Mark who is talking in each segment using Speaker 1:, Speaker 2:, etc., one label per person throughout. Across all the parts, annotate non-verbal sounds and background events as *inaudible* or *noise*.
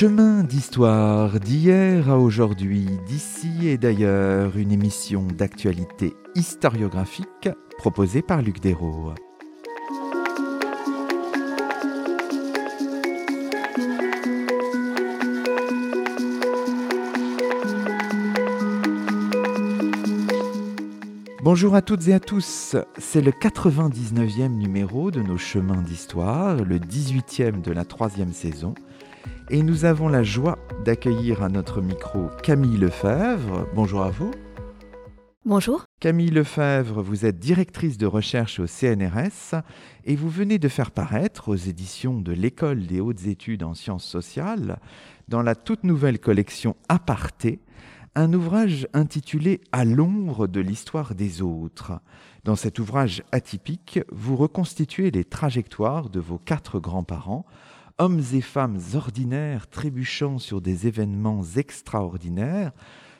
Speaker 1: Chemin d'histoire d'hier à aujourd'hui, d'ici et d'ailleurs, une émission d'actualité historiographique proposée par Luc Dérault. Bonjour à toutes et à tous, c'est le 99e numéro de nos chemins d'histoire, le 18e de la troisième saison, et nous avons la joie d'accueillir à notre micro Camille Lefebvre. Bonjour à vous.
Speaker 2: Bonjour.
Speaker 1: Camille Lefebvre, vous êtes directrice de recherche au CNRS et vous venez de faire paraître aux éditions de l'École des hautes études en sciences sociales, dans la toute nouvelle collection Aparté, un ouvrage intitulé À l'ombre de l'histoire des autres. Dans cet ouvrage atypique, vous reconstituez les trajectoires de vos quatre grands-parents, hommes et femmes ordinaires trébuchant sur des événements extraordinaires,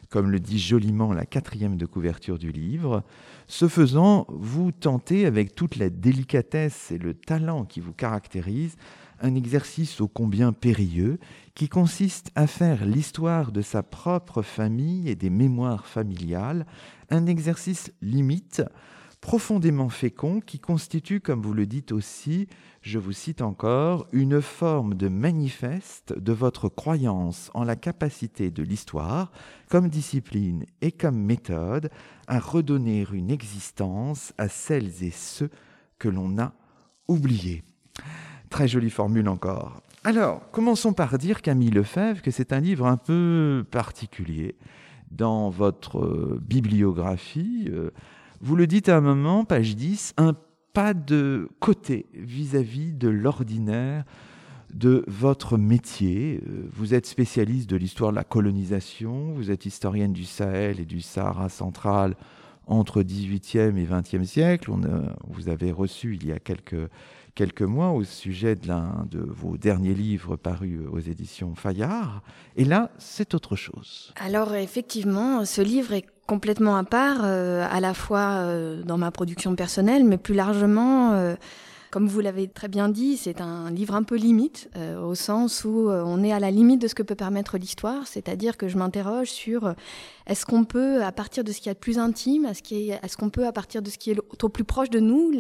Speaker 1: comme le dit joliment la quatrième de couverture du livre. Ce faisant, vous tentez, avec toute la délicatesse et le talent qui vous caractérise, un exercice ô combien périlleux qui consiste à faire l'histoire de sa propre famille et des mémoires familiales, un exercice limite, profondément fécond, qui constitue, comme vous le dites aussi, je vous cite encore, une forme de manifeste de votre croyance en la capacité de l'histoire, comme discipline et comme méthode, à redonner une existence à celles et ceux que l'on a oubliés. Très jolie formule encore. Alors, commençons par dire, Camille Lefebvre, que c'est un livre un peu particulier. Dans votre euh, bibliographie, euh, vous le dites à un moment, page 10, un pas de côté vis-à-vis de l'ordinaire de votre métier. Euh, vous êtes spécialiste de l'histoire de la colonisation, vous êtes historienne du Sahel et du Sahara central entre 18e et 20e siècle. On vous avez reçu il y a quelques quelques mois au sujet de l'un de vos derniers livres parus aux éditions Fayard. Et là, c'est autre chose.
Speaker 2: Alors effectivement, ce livre est complètement à part, euh, à la fois euh, dans ma production personnelle, mais plus largement... Euh, comme vous l'avez très bien dit, c'est un livre un peu limite, au sens où on est à la limite de ce que peut permettre l'histoire, c'est-à-dire que je m'interroge sur est-ce qu'on peut, à partir de ce qui est le plus intime, est-ce qu'on peut, à partir de ce qui est au plus proche de nous,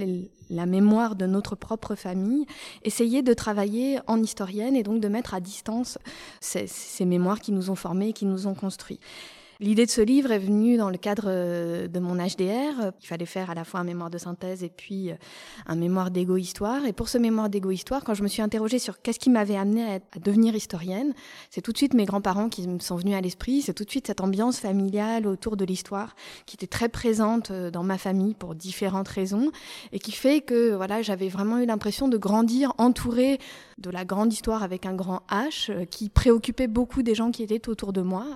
Speaker 2: la mémoire de notre propre famille, essayer de travailler en historienne et donc de mettre à distance ces, ces mémoires qui nous ont formés, qui nous ont construits. L'idée de ce livre est venue dans le cadre euh, de mon HDR. Il fallait faire à la fois un mémoire de synthèse et puis euh, un mémoire d'égo-histoire. Et pour ce mémoire d'égo-histoire, quand je me suis interrogée sur qu'est-ce qui m'avait amené à, devenir historienne, c'est tout de suite mes grands-parents qui me sont venus à l'esprit. C'est tout de suite cette ambiance familiale autour de l'histoire qui était très présente euh, dans ma famille pour différentes raisons et qui fait que voilà, j'avais vraiment eu l'impression de grandir entourée de la grande histoire avec un grand H qui préoccupait beaucoup des gens qui étaient autour de moi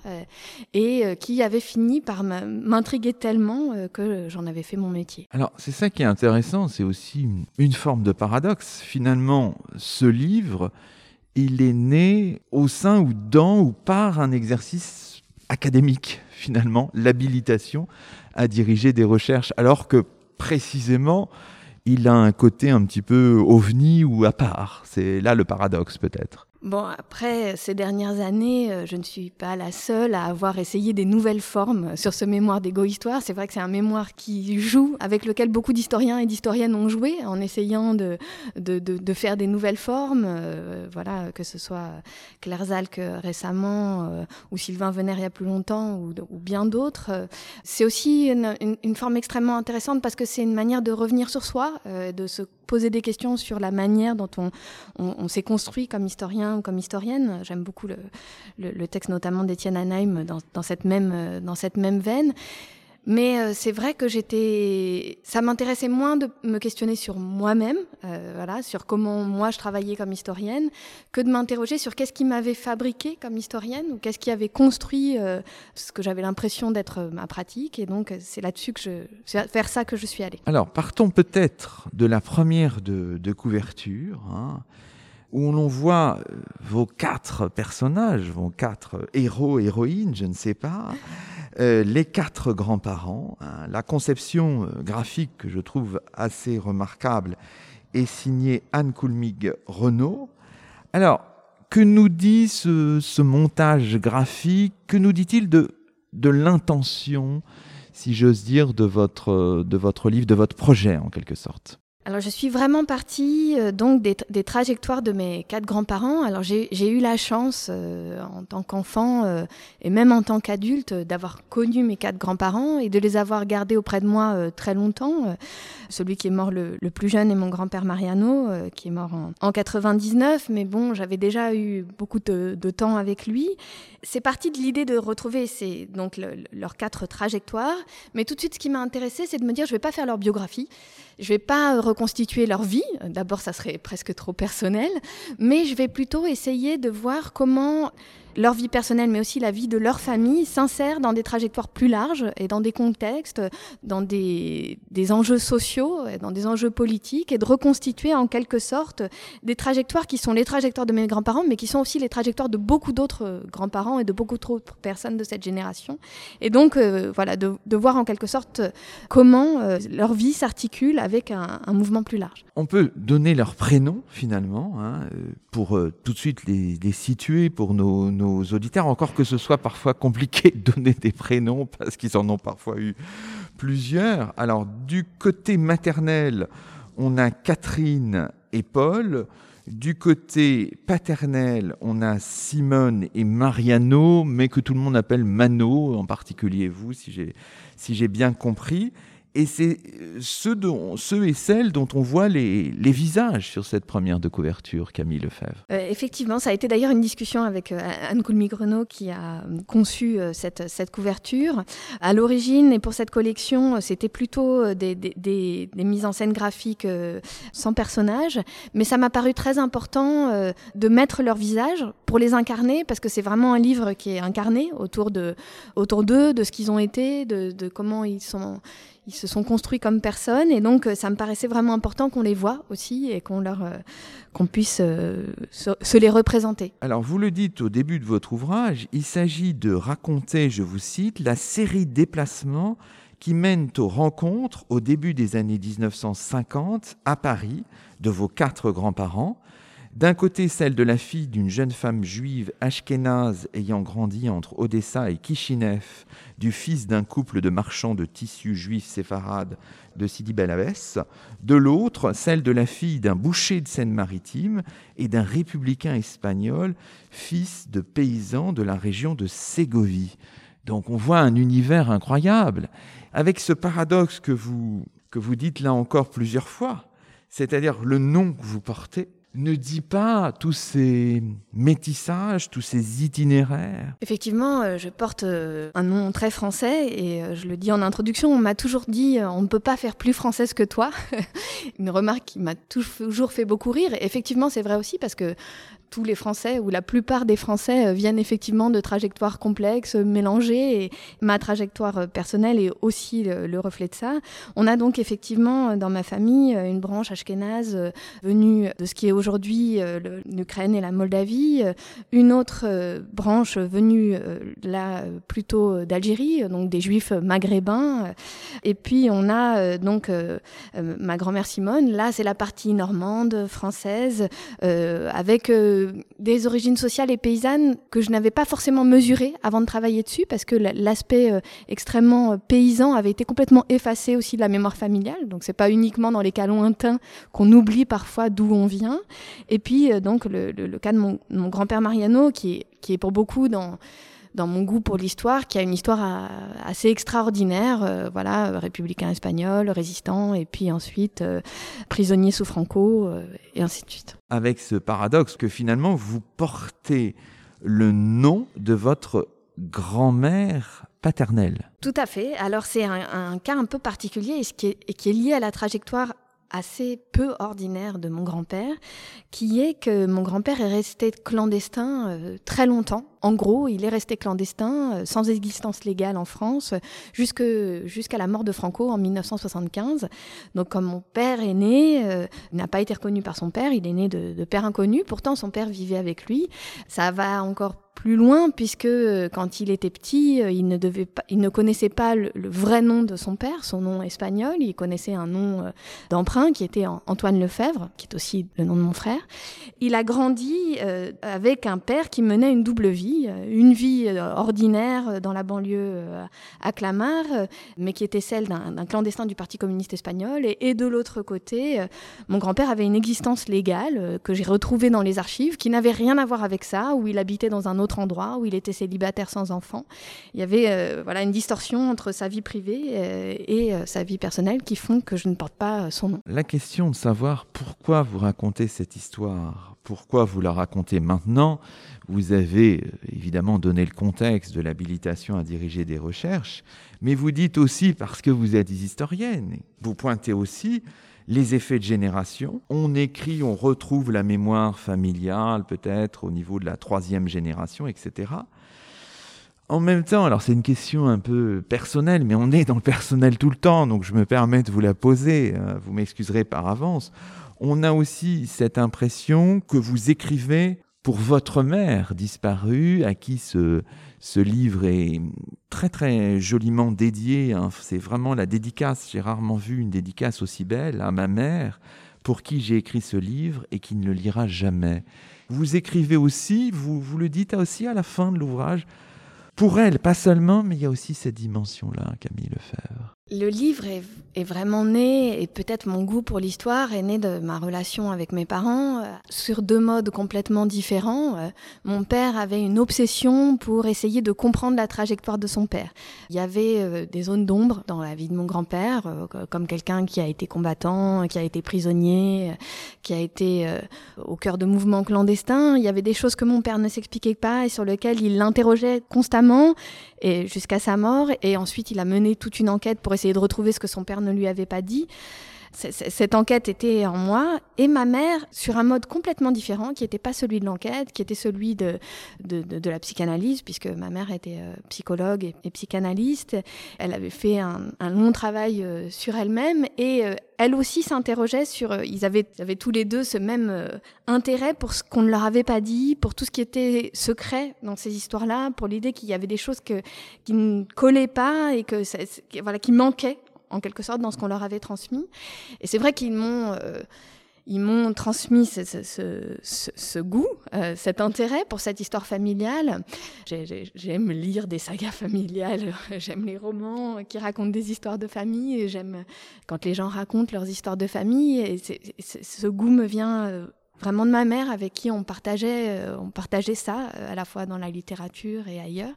Speaker 2: et qui avait fini par m'intriguer tellement euh, que j'en avais fait mon métier.
Speaker 1: Alors c'est ça qui est intéressant, c'est aussi une forme de paradoxe. Finalement, ce livre, il est né au sein ou dans ou par un exercice académique, finalement, l'habilitation à diriger des recherches, alors que précisément, il a un côté un petit peu ovni ou à part. C'est là le paradoxe peut-être.
Speaker 2: Bon, après, ces dernières années, euh, je ne suis pas la seule à avoir essayé des nouvelles formes sur ce mémoire d'égo-histoire. C'est vrai que c'est un mémoire qui joue, avec lequel beaucoup d'historiens et d'historiennes ont joué, en essayant de, faire des nouvelles formes. Euh, voilà, que ce soit Claire Zalk récemment, euh, ou Sylvain Venner il y a plus longtemps, ou, bien d'autres. C'est aussi une, forme extrêmement intéressante parce que c'est une manière de revenir sur soi, de se poser des questions sur la manière dont on, on, on s'est construit comme historien comme historienne. J'aime beaucoup le, texte notamment d'Étienne Anheim dans, cette même, dans cette même veine. Mais euh, c'est vrai que j'étais, ça m'intéressait moins de me questionner sur moi-même, euh, voilà, sur comment moi je travaillais comme historienne, que de m'interroger sur qu'est-ce qui m'avait fabriqué comme historienne ou qu'est-ce qui avait construit euh, ce que j'avais l'impression d'être ma pratique. Et donc c'est là-dessus que je, c'est vers ça que je suis allée.
Speaker 1: Alors partons peut-être de la première de, de couverture. Hein où l'on voit euh, vos quatre personnages, vos quatre héros, héroïnes, je ne sais pas, euh, les quatre grands-parents. Hein. La conception euh, graphique que je trouve assez remarquable est signée Anne Coulmig Renault. Alors, que nous dit ce, montage graphique? Que nous dit-il de, de l'intention, si j'ose dire, de votre, de votre livre, de votre projet en quelque sorte?
Speaker 2: Alors je suis vraiment partie euh, donc des, trajectoires de mes quatre grands-parents. Alors j'ai eu la chance euh, en tant qu'enfant euh, et même en tant qu'adulte d'avoir connu mes quatre grands-parents et de les avoir gardés auprès de moi très longtemps. celui qui est mort le, plus jeune est mon grand-père Mariano qui est mort en, 99, mais bon j'avais déjà eu beaucoup de, de, temps avec lui. C'est parti de l'idée de retrouver ces, donc leurs quatre trajectoires, mais tout de suite ce qui m'a intéressé c'est de me dire je vais pas faire leur biographie. Je vais pas reconstituer leur vie, d'abord ça serait presque trop personnel, mais je vais plutôt essayer de voir comment leur vie personnelle, mais aussi la vie de leur famille, s'insèrent dans des trajectoires plus larges et dans des contextes, dans des, des, enjeux sociaux, dans des enjeux politiques, et de reconstituer en quelque sorte des trajectoires qui sont les trajectoires de mes grands-parents, mais qui sont aussi les trajectoires de beaucoup d'autres grands-parents et de beaucoup d'autres personnes de cette génération. Et donc, euh, voilà, de, de, voir en quelque sorte comment euh, leur vie s'articule avec un, mouvement plus large.
Speaker 1: On peut donner leur prénom, finalement, hein, euh, pour tout de suite les, les situer pour nos auditeurs, encore que ce soit parfois compliqué de donner des prénoms parce qu'ils en ont parfois eu plusieurs. Alors, du côté maternel, on a Catherine et Paul. Du côté paternel, on a Simone et Mariano, mais que tout le monde appelle Mano, en particulier vous, si j'ai bien compris. Et c'est euh, ceux, et celles dont on voit les, visages sur cette première de couverture, Camille Lefebvre.
Speaker 2: Euh, effectivement, ça a été d'ailleurs une discussion avec euh, Anne Coulmy-Grenot qui a conçu cette, couverture. À l'origine, et pour cette collection, c'était plutôt des, mises en scène graphiques sans personnages, mais ça m'a paru très important de mettre leurs visages pour les incarner, parce que c'est vraiment un livre qui est incarné autour d'eux, de ce qu'ils ont été, de comment ils sont ils se sont construits comme personnes et donc euh, ça me paraissait vraiment important qu'on les voit aussi et qu'on leur euh, qu'on puisse euh, se, les représenter.
Speaker 1: Alors vous le dites au début de votre ouvrage, il s'agit de raconter, je vous cite, la série déplacements qui mènent aux rencontres au début des années 1950 à Paris de vos quatre grands-parents d'un côté, celle de la fille d'une jeune femme juive ashkénaze ayant grandi entre Odessa et Kishinev, du fils d'un couple de marchands de tissus juifs séfarades de Sidi Bel De l'autre, celle de la fille d'un boucher de Seine-Maritime et d'un républicain espagnol, fils de paysans de la région de Ségovie. Donc on voit un univers incroyable, avec ce paradoxe que vous, que vous dites là encore plusieurs fois, c'est-à-dire le nom que vous portez ne dit pas tous ces métissages, tous ces itinéraires
Speaker 2: Effectivement, euh, je porte euh, un nom très français et euh, je le dis en introduction, on m'a toujours dit on ne peut pas faire plus française que toi. *laughs* Une remarque qui m'a toujours fait beaucoup rire. effectivement, c'est vrai aussi parce que tous les Français ou la plupart des Français euh, viennent effectivement de trajectoires complexes, mélangées, et ma trajectoire euh, personnelle est aussi le, reflet de ça. On a donc effectivement euh, dans ma famille une branche ashkénaze venue de ce qui est aujourd'hui l'Ukraine et la Moldavie, une autre branche venue là plutôt d'Algérie, donc des Juifs maghrébins, et puis on a donc ma grand-mère Simone. Là, c'est la partie normande française avec des origines sociales et paysannes que je n'avais pas forcément mesurées avant de travailler dessus, parce que l'aspect euh, extrêmement euh, paysan avait été complètement effacé aussi de la mémoire familiale. Donc c'est pas uniquement dans les cas lointains qu'on oublie parfois d'où on vient. Et puis euh, donc le, cas de mon, grand-père Mariano, qui est, qui est pour beaucoup dans dans mon goût pour l'histoire, qui a une histoire euh, assez extraordinaire, euh, voilà, républicain espagnol, résistant, et puis ensuite euh, prisonnier sous Franco, et ainsi de suite.
Speaker 1: Avec ce paradoxe que finalement vous portez le nom de votre grand-mère paternelle.
Speaker 2: Tout à fait. Alors c'est un, cas un peu particulier et, qui est, qui est lié à la trajectoire assez peu ordinaire de mon grand-père, qui est que mon grand-père est resté clandestin très longtemps en gros, il est resté clandestin, euh, sans existence légale en France, jusqu'à la mort de Franco en 1975. Donc, comme mon père est né, euh, n'a pas été reconnu par son père, il est né de, père inconnu. Pourtant, son père vivait avec lui. Ça va encore plus loin puisque euh, quand il était petit, euh, il ne connaissait pas le, vrai nom de son père, son nom espagnol. Il connaissait un nom d'emprunt qui était Antoine Lefebvre, qui est aussi le nom de mon frère. Il a grandi avec un père qui menait une double vie, une vie ordinaire dans la banlieue à Clamart, mais qui était celle d'un clandestin du Parti communiste espagnol. Et, de l'autre côté, mon grand-père avait une existence légale que j'ai retrouvée dans les archives, qui n'avait rien à voir avec ça, où il habitait dans un autre endroit où il était célibataire sans enfant. Il y avait euh, voilà une distorsion entre sa vie privée euh, et euh, sa vie personnelle qui font que je ne porte pas son nom.
Speaker 1: La question de savoir pourquoi vous racontez cette histoire, pourquoi vous la racontez maintenant, vous avez évidemment donné le contexte de l'habilitation à diriger des recherches, mais vous dites aussi parce que vous êtes historienne, vous pointez aussi les effets de génération. On écrit, on retrouve la mémoire familiale peut-être au niveau de la troisième génération, etc. En même temps, alors c'est une question un peu personnelle, mais on est dans le personnel tout le temps, donc je me permets de vous la poser, euh, vous m'excuserez par avance. On a aussi cette impression que vous écrivez pour votre mère disparue, à qui ce, ce livre est très très joliment dédié. Hein. C'est vraiment la dédicace. J'ai rarement vu une dédicace aussi belle à ma mère, pour qui j'ai écrit ce livre et qui ne le lira jamais. Vous écrivez aussi, vous, vous le dites aussi à la fin de l'ouvrage, pour elle, pas seulement, mais il y a aussi cette dimension-là, Camille Lefebvre.
Speaker 2: Le livre est, vraiment né, et peut-être mon goût pour l'histoire est né de ma relation avec mes parents, euh, sur deux modes complètement différents. Euh, mon père avait une obsession pour essayer de comprendre la trajectoire de son père. Il y avait euh, des zones d'ombre dans la vie de mon grand-père, comme quelqu'un qui a été combattant, qui a été prisonnier, qui a été au cœur de mouvements clandestins. Il y avait des choses que mon père ne s'expliquait pas et sur lesquelles il l'interrogeait constamment et jusqu'à sa mort. Et ensuite, il a mené toute une enquête pour essayer de retrouver ce que son père ne lui avait pas dit. Cette enquête était en moi et ma mère sur un mode complètement différent qui n'était pas celui de l'enquête, qui était celui de, la psychanalyse, puisque ma mère était euh, psychologue et, psychanalyste. Elle avait fait un, long travail euh, sur elle-même et euh, elle aussi s'interrogeait sur. ils, avaient, ils avaient tous les deux ce même intérêt pour ce qu'on ne leur avait pas dit, pour tout ce qui était secret dans ces histoires-là, pour l'idée qu'il y avait des choses qui ne collaient pas et que, voilà, qui manquaient en quelque sorte dans ce qu'on leur avait transmis. Et c'est vrai qu'ils m'ont euh, ils transmis ce, goût, euh, cet intérêt pour cette histoire familiale. J'aime lire des sagas familiales, *laughs* j'aime les romans qui racontent des histoires de famille, et j'aime quand les gens racontent leurs histoires de famille. Et ce goût me vient euh, vraiment de ma mère avec qui on partageait, on partageait ça, à la fois dans la littérature et ailleurs.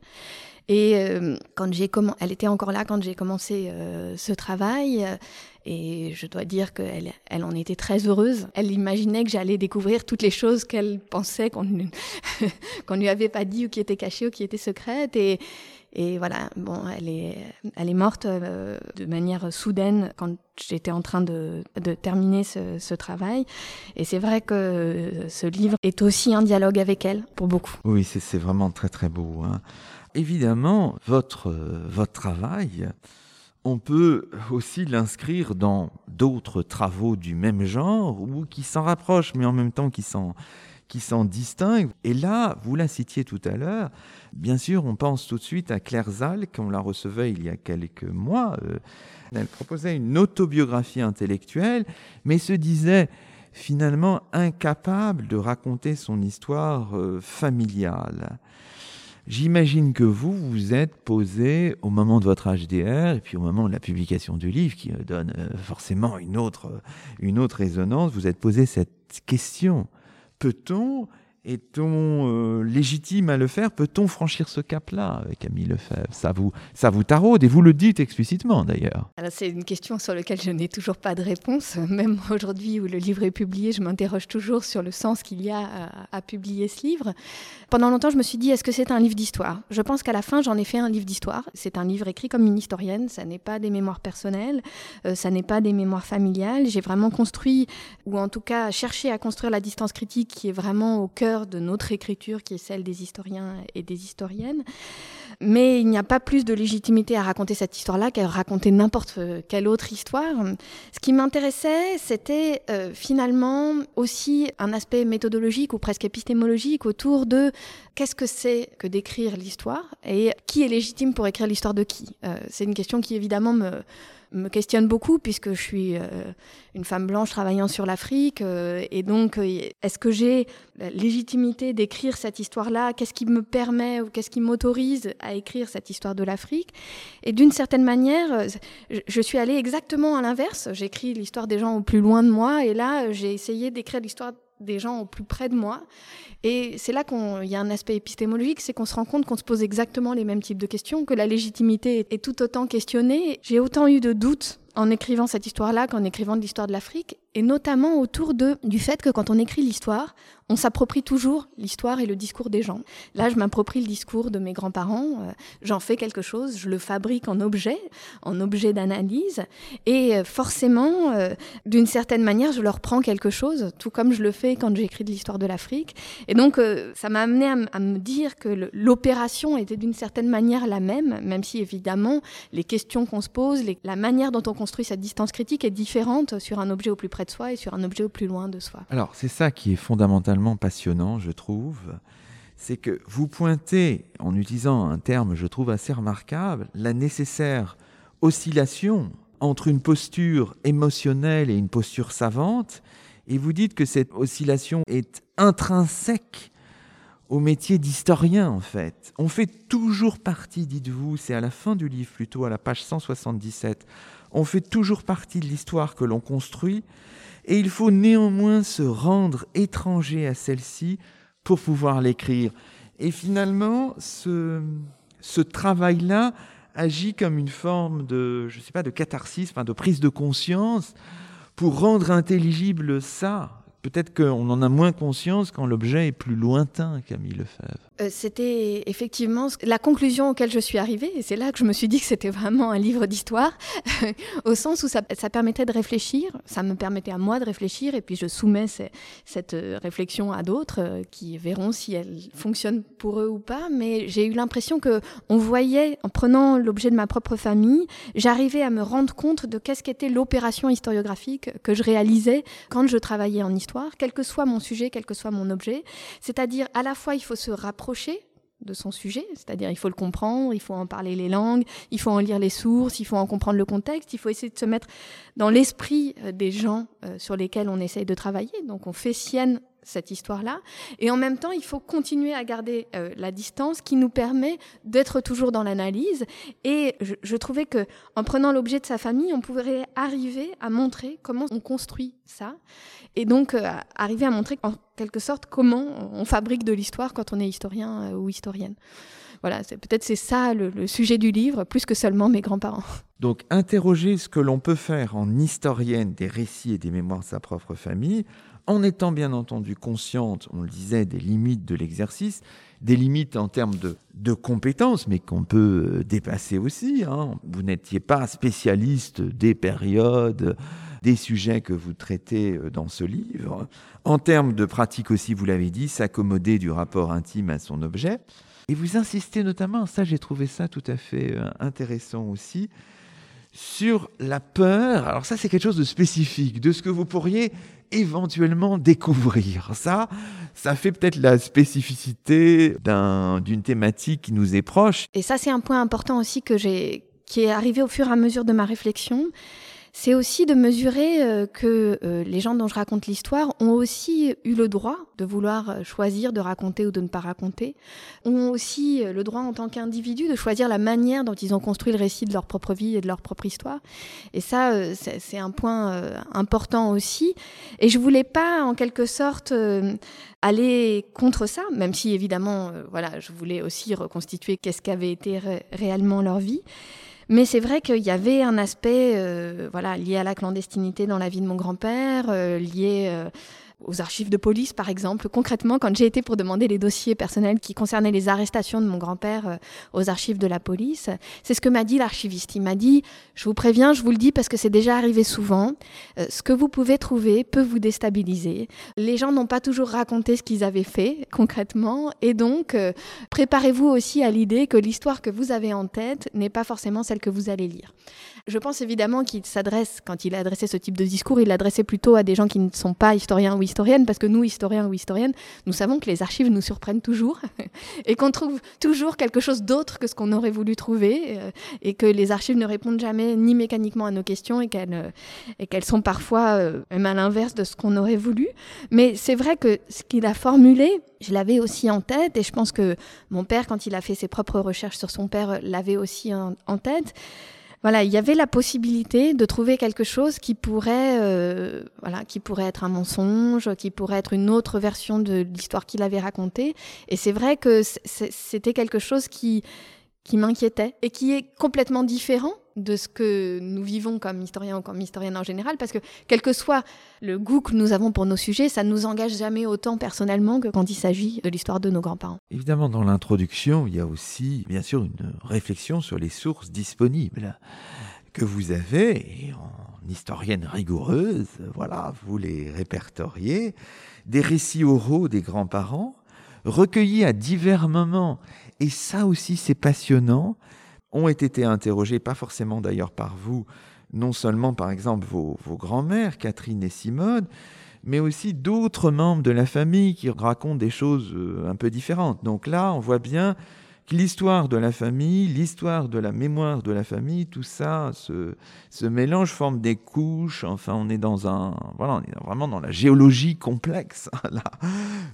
Speaker 2: Et euh, quand j'ai elle était encore là quand j'ai commencé euh, ce travail. Euh, et je dois dire qu'elle elle en était très heureuse. Elle imaginait que j'allais découvrir toutes les choses qu'elle pensait qu'on *laughs* qu'on lui avait pas dit ou qui étaient cachées ou qui étaient secrètes. Et, et voilà, bon, elle est, elle est morte de manière soudaine quand j'étais en train de, de terminer ce, travail. Et c'est vrai que ce livre est aussi un dialogue avec elle, pour beaucoup.
Speaker 1: Oui, c'est vraiment très très beau. Hein évidemment, votre, votre travail, on peut aussi l'inscrire dans d'autres travaux du même genre ou qui s'en rapprochent, mais en même temps qui s'en qui s'en distinguent. Et là, vous la citiez tout à l'heure, bien sûr, on pense tout de suite à Claire Zal, qu'on la recevait il y a quelques mois. Euh, elle proposait une autobiographie intellectuelle, mais se disait finalement incapable de raconter son histoire euh, familiale. J'imagine que vous, vous êtes posé au moment de votre HDR et puis au moment de la publication du livre, qui donne euh, forcément une autre, une autre résonance, vous êtes posé cette question. Peut-on est-on euh, légitime à le faire? Peut-on franchir ce cap-là, Camille Lefebvre? Ça vous, ça vous taraude et vous le dites explicitement d'ailleurs.
Speaker 2: C'est une question sur laquelle je n'ai toujours pas de réponse. *laughs* Même aujourd'hui où le livre est publié, je m'interroge toujours sur le sens qu'il y a à, publier ce livre. Pendant longtemps, je me suis dit, est-ce que c'est un livre d'histoire? Je pense qu'à la fin, j'en ai fait un livre d'histoire. C'est un livre écrit comme une historienne, ça n'est pas des mémoires personnelles, euh, ça n'est pas des mémoires familiales. J'ai vraiment construit, ou en tout cas cherché à construire la distance critique qui est vraiment au cœur de notre écriture qui est celle des historiens et des historiennes. Mais il n'y a pas plus de légitimité à raconter cette histoire-là qu'à raconter n'importe quelle autre histoire. Ce qui m'intéressait, c'était euh, finalement aussi un aspect méthodologique ou presque épistémologique autour de qu'est-ce que c'est que d'écrire l'histoire et qui est légitime pour écrire l'histoire de qui. Euh, c'est une question qui évidemment me me questionne beaucoup puisque je suis euh, une femme blanche travaillant sur l'Afrique. Euh, et donc, euh, est-ce que j'ai la légitimité d'écrire cette histoire-là? Qu'est-ce qui me permet ou qu'est-ce qui m'autorise à écrire cette histoire de l'Afrique? Et d'une certaine manière, je suis allée exactement à l'inverse. J'écris l'histoire des gens au plus loin de moi. Et là, j'ai essayé d'écrire l'histoire des gens au plus près de moi. Et c'est là qu'il y a un aspect épistémologique, c'est qu'on se rend compte qu'on se pose exactement les mêmes types de questions, que la légitimité est tout autant questionnée. J'ai autant eu de doutes en écrivant cette histoire-là qu'en écrivant l'histoire de l'Afrique, et notamment autour de, du fait que quand on écrit l'histoire, on s'approprie toujours l'histoire et le discours des gens. Là, je m'approprie le discours de mes grands-parents, euh, j'en fais quelque chose, je le fabrique en objet, en objet d'analyse, et euh, forcément, euh, d'une certaine manière, je leur prends quelque chose, tout comme je le fais quand j'écris de l'histoire de l'Afrique. Et donc, ça m'a amené à, me dire que l'opération était d'une certaine manière la même, même si évidemment, les questions qu'on se pose, la manière dont on construit cette distance critique est différente sur un objet au plus près de soi et sur un objet au plus loin de soi.
Speaker 1: Alors, c'est ça qui est fondamentalement passionnant, je trouve. C'est que vous pointez, en utilisant un terme, je trouve assez remarquable, la nécessaire oscillation entre une posture émotionnelle et une posture savante, et vous dites que cette oscillation est intrinsèque au métier d'historien, en fait. On fait toujours partie, dites-vous, c'est à la fin du livre plutôt, à la page 177, on fait toujours partie de l'histoire que l'on construit, et il faut néanmoins se rendre étranger à celle-ci pour pouvoir l'écrire. Et finalement, ce, travail-là agit comme une forme de, je sais pas, de catharsis, de prise de conscience pour rendre intelligible ça, peut-être qu'on en a moins conscience quand l'objet est plus lointain, Camille Lefebvre.
Speaker 2: Euh, c'était effectivement la conclusion auquel je suis arrivée, et c'est là que je me suis dit que c'était vraiment un livre d'histoire, *laughs* au sens où ça, permettait de réfléchir, ça me permettait à moi de réfléchir, et puis je soumets cette euh, réflexion à d'autres euh, qui verront si elle fonctionne pour eux ou pas, mais j'ai eu l'impression que on voyait, en prenant l'objet de ma propre famille, j'arrivais à me rendre compte de qu'est-ce qu'était l'opération historiographique que je réalisais quand je travaillais en histoire, quel que soit mon sujet, quel que soit mon objet, c'est-à-dire à la fois il faut se rapprocher de son sujet, c'est-à-dire il faut le comprendre, il faut en parler les langues, il faut en lire les sources, il faut en comprendre le contexte, il faut essayer de se mettre dans l'esprit euh, des gens euh, sur lesquels on essaye de travailler. Donc on fait sienne cette histoire-là. Et en même temps, il faut continuer à garder euh, la distance qui nous permet d'être toujours dans l'analyse. Et je, trouvais que en prenant l'objet de sa famille, on pouvait arriver à montrer comment on construit ça. Et donc, euh, arriver à montrer en quelque sorte comment on fabrique de l'histoire quand on est historien euh, ou historienne. Voilà, peut-être c'est ça le, sujet du livre, plus que seulement mes grands-parents.
Speaker 1: Donc, interroger ce que l'on peut faire en historienne des récits et des mémoires de sa propre famille, en étant bien entendu consciente, on le disait, des limites de l'exercice, des limites en termes de, compétences, mais qu'on peut euh, dépasser aussi. Hein. Vous n'étiez pas spécialiste des périodes, des sujets que vous traitez euh, dans ce livre. En termes de pratique aussi, vous l'avez dit, s'accommoder du rapport intime à son objet. Et vous insistez notamment, ça j'ai trouvé ça tout à fait euh, intéressant aussi, sur la peur. Alors ça c'est quelque chose de spécifique, de ce que vous pourriez éventuellement découvrir. Ça, ça fait peut-être la spécificité d'une thématique qui nous est proche.
Speaker 2: Et ça, c'est un point important aussi que j'ai, qui est arrivé au fur et à mesure de ma réflexion c'est aussi de mesurer euh, que euh, les gens dont je raconte l'histoire ont aussi eu le droit de vouloir euh, choisir de raconter ou de ne pas raconter, ont aussi le droit en tant qu'individu de choisir la manière dont ils ont construit le récit de leur propre vie et de leur propre histoire. Et ça, c'est un point important aussi. Et je voulais pas, en quelque sorte, aller contre ça, même si évidemment, voilà, je voulais aussi reconstituer qu'est-ce qu'avait été réellement leur vie. Mais c'est vrai qu'il y avait un aspect euh, voilà, lié à la clandestinité dans la vie de mon grand-père, euh, lié euh, aux archives de police, par exemple. Concrètement, quand j'ai été pour demander les dossiers personnels qui concernaient les arrestations de mon grand-père euh, aux archives de la police, c'est ce que m'a dit l'archiviste. Il m'a dit, je vous préviens, je vous le dis parce que c'est déjà arrivé souvent, euh, ce que vous pouvez trouver peut vous déstabiliser. Les gens n'ont pas toujours raconté ce qu'ils avaient fait concrètement, et donc euh, préparez-vous aussi à l'idée que l'histoire que vous avez en tête n'est pas forcément celle que vous allez lire. Je pense évidemment qu'il s'adresse, quand il a adressé ce type de discours, il l'adressait plutôt à des gens qui ne sont pas historiens ou historiennes, parce que nous, historiens ou historiennes, nous savons que les archives nous surprennent toujours *laughs* et qu'on trouve toujours quelque chose d'autre que ce qu'on aurait voulu trouver, euh, et que les archives ne répondent jamais ni mécaniquement à nos questions et qu'elles euh, sont parfois euh, même à l'inverse de ce qu'on aurait voulu. Mais c'est vrai que ce qu'il a formulé, je l'avais aussi en tête, et je pense que mon père, quand il a fait ses propres recherches sur son père, l'avait aussi en tête voilà, il y avait la possibilité de trouver quelque chose qui pourrait, euh, voilà, qui pourrait être un mensonge, qui pourrait être une autre version de l'histoire qu'il avait racontée. Et c'est vrai que c'était quelque chose qui, qui m'inquiétait et qui est complètement différent de ce que nous vivons comme historiens ou comme historiennes en général, parce que quel que soit le goût que nous avons pour nos sujets, ça ne nous engage jamais autant personnellement que quand il s'agit de l'histoire de nos grands-parents.
Speaker 1: Évidemment, dans l'introduction, il y a aussi, bien sûr, une réflexion sur les sources disponibles que vous avez, et en historienne rigoureuse, voilà, vous les répertoriez, des récits oraux des grands-parents, recueillis à divers moments, et ça aussi c'est passionnant, ont été interrogés, pas forcément d'ailleurs par vous, non seulement par exemple vos, grands-mères, Catherine et Simone, mais aussi d'autres membres de la famille qui racontent des choses euh, un peu différentes. Donc là, on voit bien l'histoire de la famille, l'histoire de la mémoire de la famille, tout ça se, mélange, forme des couches. Enfin, on est dans un, voilà, on est vraiment dans la géologie complexe *laughs* là,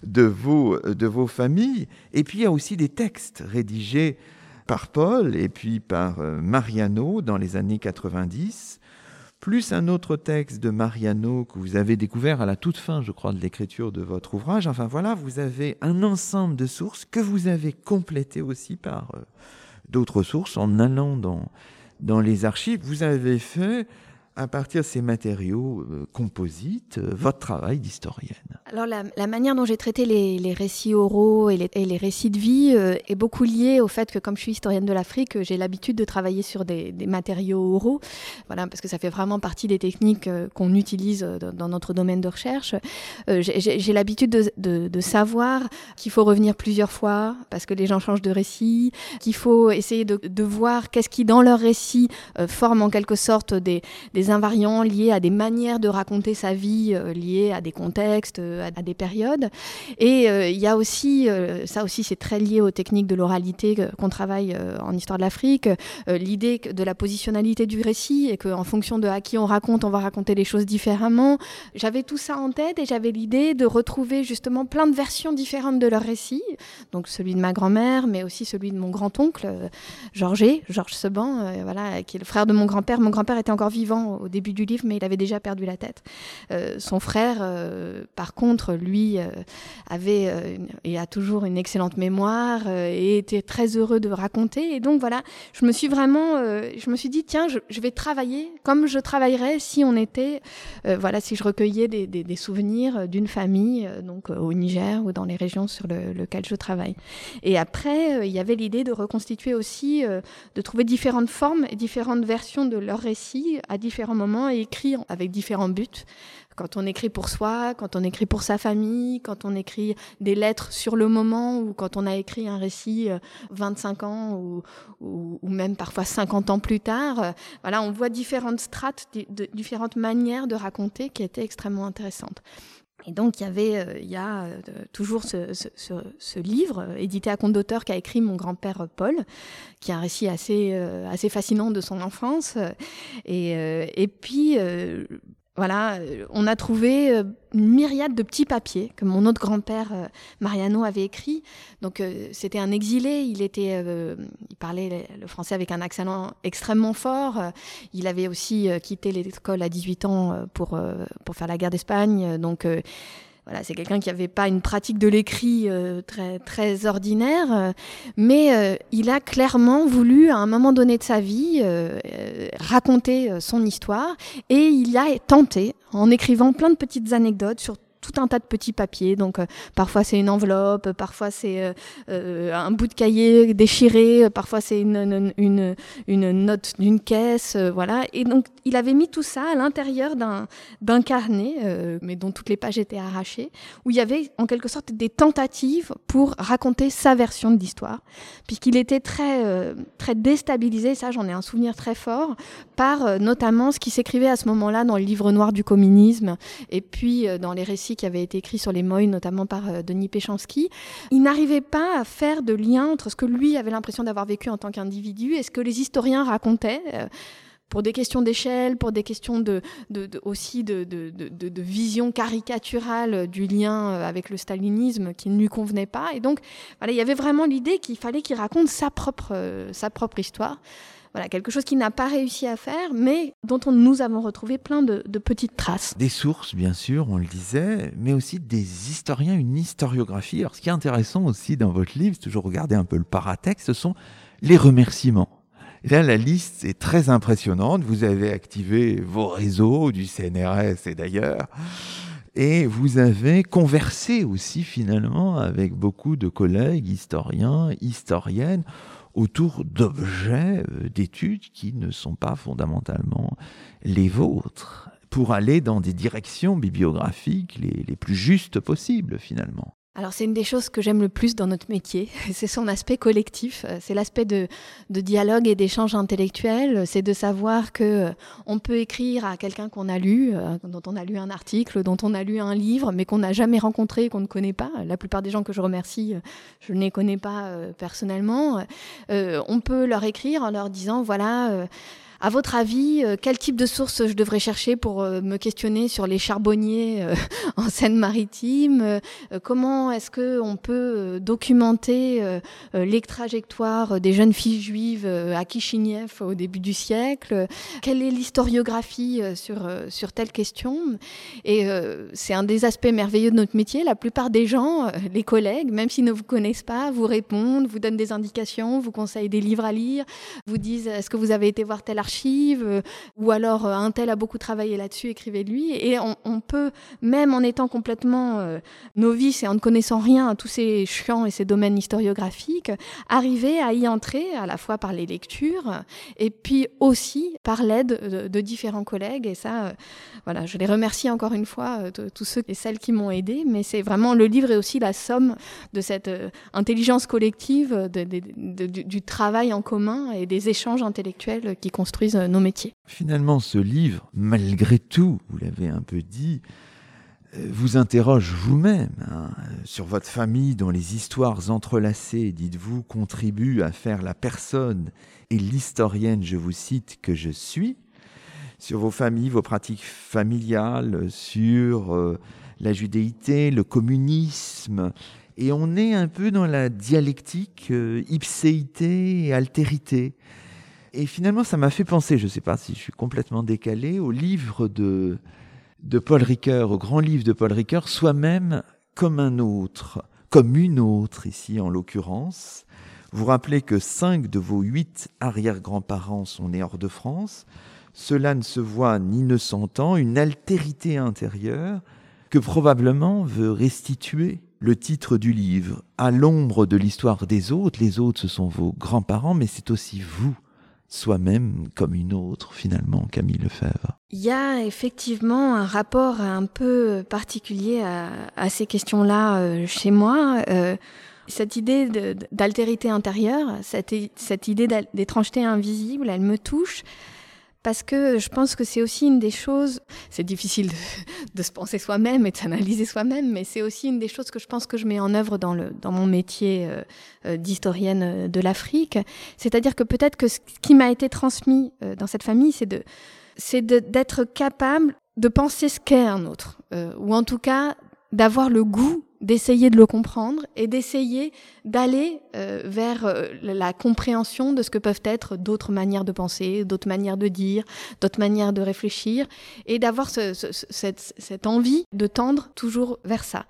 Speaker 1: de vos de vos familles. Et puis il y a aussi des textes rédigés par Paul et puis par euh, Mariano dans les années 90, plus un autre texte de Mariano que vous avez découvert à la toute fin, je crois, de l'écriture de votre ouvrage. Enfin voilà, vous avez un ensemble de sources que vous avez complété aussi par euh, d'autres sources en allant dans, dans les archives. Vous avez fait à partir de ces matériaux euh, composites, euh, votre travail d'historienne
Speaker 2: Alors la, manière dont j'ai traité les, récits oraux et les, récits de vie euh, est beaucoup liée au fait que comme je suis historienne de l'Afrique, j'ai l'habitude de travailler sur des, matériaux oraux, voilà, parce que ça fait vraiment partie des techniques qu'on utilise dans notre domaine de recherche. j'ai l'habitude de, savoir qu'il faut revenir plusieurs fois parce que les gens changent de récit, qu'il faut essayer de, voir qu'est-ce qui dans leur récit forme en quelque sorte des invariants liés à des manières de raconter sa vie, euh, liés à des contextes, euh, à, des périodes. Et euh, il y a aussi, ça aussi c'est très lié aux techniques de l'oralité qu'on travaille en histoire de l'Afrique, l'idée de la positionnalité du récit et qu'en fonction de à qui on raconte, on va raconter les choses différemment. J'avais tout ça en tête et j'avais l'idée de retrouver justement plein de versions différentes de leur récit, donc celui de ma grand-mère, mais aussi celui de mon grand-oncle, Georges, Georges Seban, voilà, qui est le frère de mon grand-père. Mon grand-père était encore vivant au début du livre, mais il avait déjà perdu la tête. Euh, son frère, euh, par contre, lui, euh, avait et a toujours une excellente mémoire et était très heureux de raconter. Et donc voilà, je me suis vraiment, je me suis dit tiens, je, vais travailler comme je travaillerais si on était, voilà, si je recueillais des, souvenirs d'une famille, donc au Niger ou dans les régions sur le, lequel je travaille. Et après, il y avait l'idée de reconstituer aussi, de trouver différentes formes et différentes versions de leur récit à différents moments et écrit avec différents buts. Quand on écrit pour soi, quand on écrit pour sa famille, quand on écrit des lettres sur le moment ou quand on a écrit un récit 25 euh, ans ou, ou, même parfois 50 ans plus tard. Euh, voilà, on voit différentes strates, différentes manières de raconter qui étaient extrêmement intéressantes. Et donc, il y avait, euh, il y a euh, toujours ce, ce, livre euh, édité à compte d'auteur qu'a écrit mon grand-père Paul, qui est un récit assez, assez fascinant de son enfance. Et, et puis, voilà, euh, on a trouvé euh, une myriade de petits papiers que mon autre grand-père euh, Mariano avait écrit. Donc c'était un exilé, il était, il parlait le français avec un accent extrêmement fort. Il avait aussi quitté l'école à 18 ans pour pour faire la guerre d'Espagne. Donc voilà, c'est quelqu'un qui n'avait pas une pratique de l'écrit euh, très, très ordinaire, euh, mais euh, il a clairement voulu, à un moment donné de sa vie, raconter son histoire, et il a tenté, en écrivant plein de petites anecdotes sur tout un tas de petits papiers. Donc parfois c'est une enveloppe, parfois c'est un bout de cahier déchiré, parfois c'est une, une, une, note d'une caisse, voilà. Et donc il avait mis tout ça à l'intérieur d'un carnet, mais dont toutes les pages étaient arrachées, où il y avait en quelque sorte des tentatives pour raconter sa version de l'histoire, puisqu'il était très très déstabilisé. Ça, j'en ai un souvenir très fort par notamment ce qui s'écrivait à ce moment-là dans le livre noir du communisme et puis euh, dans les récits qui avaient été écrits sur les Moines, notamment par euh, Denis Péchanski. Il n'arrivait pas à faire de lien entre ce que lui avait l'impression d'avoir vécu en tant qu'individu et ce que les historiens racontaient euh, pour des questions d'échelle, pour des questions de, aussi de, de, vision caricaturale du lien avec le stalinisme qui ne lui convenait pas. Et donc, voilà, il y avait vraiment l'idée qu'il fallait qu'il raconte sa propre, sa propre histoire. Voilà, quelque chose qu'il n'a pas réussi à faire, mais dont on, nous avons retrouvé plein de, petites traces.
Speaker 1: Des sources, bien sûr, on le disait, mais aussi des historiens, une historiographie. Alors, ce qui est intéressant aussi dans votre livre, c'est toujours regarder un peu le paratexte, ce sont les remerciements. Là, la liste est très impressionnante. Vous avez activé vos réseaux du CNRS et d'ailleurs. Et vous avez conversé aussi finalement avec beaucoup de collègues historiens, historiennes autour d'objets euh, d'études qui ne sont pas fondamentalement les vôtres, pour aller dans des directions bibliographiques les, les plus justes possibles finalement.
Speaker 2: Alors c'est une des choses que j'aime le plus dans notre métier, *laughs* c'est son aspect collectif, euh, c'est l'aspect de, dialogue et d'échange intellectuel, c'est de savoir que euh, on peut écrire à quelqu'un qu'on a lu, euh, dont on a lu un article, dont on a lu un livre, mais qu'on n'a jamais rencontré, qu'on ne connaît pas. La plupart des gens que je remercie, je ne les connais pas personnellement. on peut leur écrire en leur disant voilà à votre avis, euh, quel type de source je devrais chercher pour euh, me questionner sur les charbonniers euh, *laughs* en Seine-Maritime Comment est-ce que on peut documenter les trajectoires des jeunes filles juives à Kishinev au début du siècle? Quelle est l'historiographie sur sur telle question? Et c'est un des aspects merveilleux de notre métier. La plupart des gens, les collègues, même s'ils ne vous connaissent pas, vous répondent, vous donnent des indications, vous conseillent des livres à lire, vous disent est-ce que vous avez été voir tel archive euh, ou alors euh, un tel a beaucoup travaillé là-dessus, écrivez-lui. Et on, peut, même en étant complètement euh, novice et en ne connaissant rien à tous ces champs et ces domaines historiographiques, arriver à y entrer à la fois par les lectures et puis aussi par l'aide de, différents collègues. Et ça, voilà, je les remercie encore une fois, tous ceux et celles qui m'ont aidé. Mais c'est vraiment le livre est aussi la somme de cette intelligence collective, du travail en commun et des échanges intellectuels qui construisent euh, nos métiers.
Speaker 1: Finalement, ce livre, malgré tout, vous l'avez un peu dit, euh, vous interroge vous-même hein, sur votre famille dont les histoires entrelacées, dites-vous, contribuent à faire la personne et l'historienne, je vous cite, que je suis, sur vos familles, vos pratiques familiales, sur euh, la judéité, le communisme. Et on est un peu dans la dialectique ipséité et altérité. Et finalement, ça m'a fait penser, je ne sais pas si je suis complètement décalé, au livre de, de Paul Ricoeur, au grand livre de Paul Ricoeur, Soi-même comme un autre, comme une autre ici en l'occurrence. Vous rappelez que cinq de vos huit arrière-grands-parents sont nés hors de France. Cela ne se voit ni ne s'entend, une altérité intérieure que probablement veut restituer le titre du livre. À l'ombre de l'histoire des autres, les autres ce sont vos grands-parents, mais c'est aussi vous soi-même comme une autre, finalement, Camille Lefebvre
Speaker 2: Il y a effectivement un rapport un peu particulier à, ces questions-là euh, chez moi. Euh, cette idée d'altérité intérieure, cette, cette idée d'étrangeté invisible, elle me touche parce que je pense que c'est aussi une des choses, c'est difficile de, se penser soi-même et de s'analyser soi-même, mais c'est aussi une des choses que je pense que je mets en œuvre dans, le, dans mon métier euh, euh, d'historienne euh, de l'Afrique. C'est-à-dire que peut-être que ce qui m'a été transmis dans cette famille, c'est de c'est d'être capable de penser ce qu'est un autre, ou en tout cas d'avoir le goût d'essayer de le comprendre et d'essayer d'aller euh, vers euh, la compréhension de ce que peuvent être d'autres manières de penser, d'autres manières de dire, d'autres manières de réfléchir, et d'avoir ce, cette, cette, envie de tendre toujours vers ça.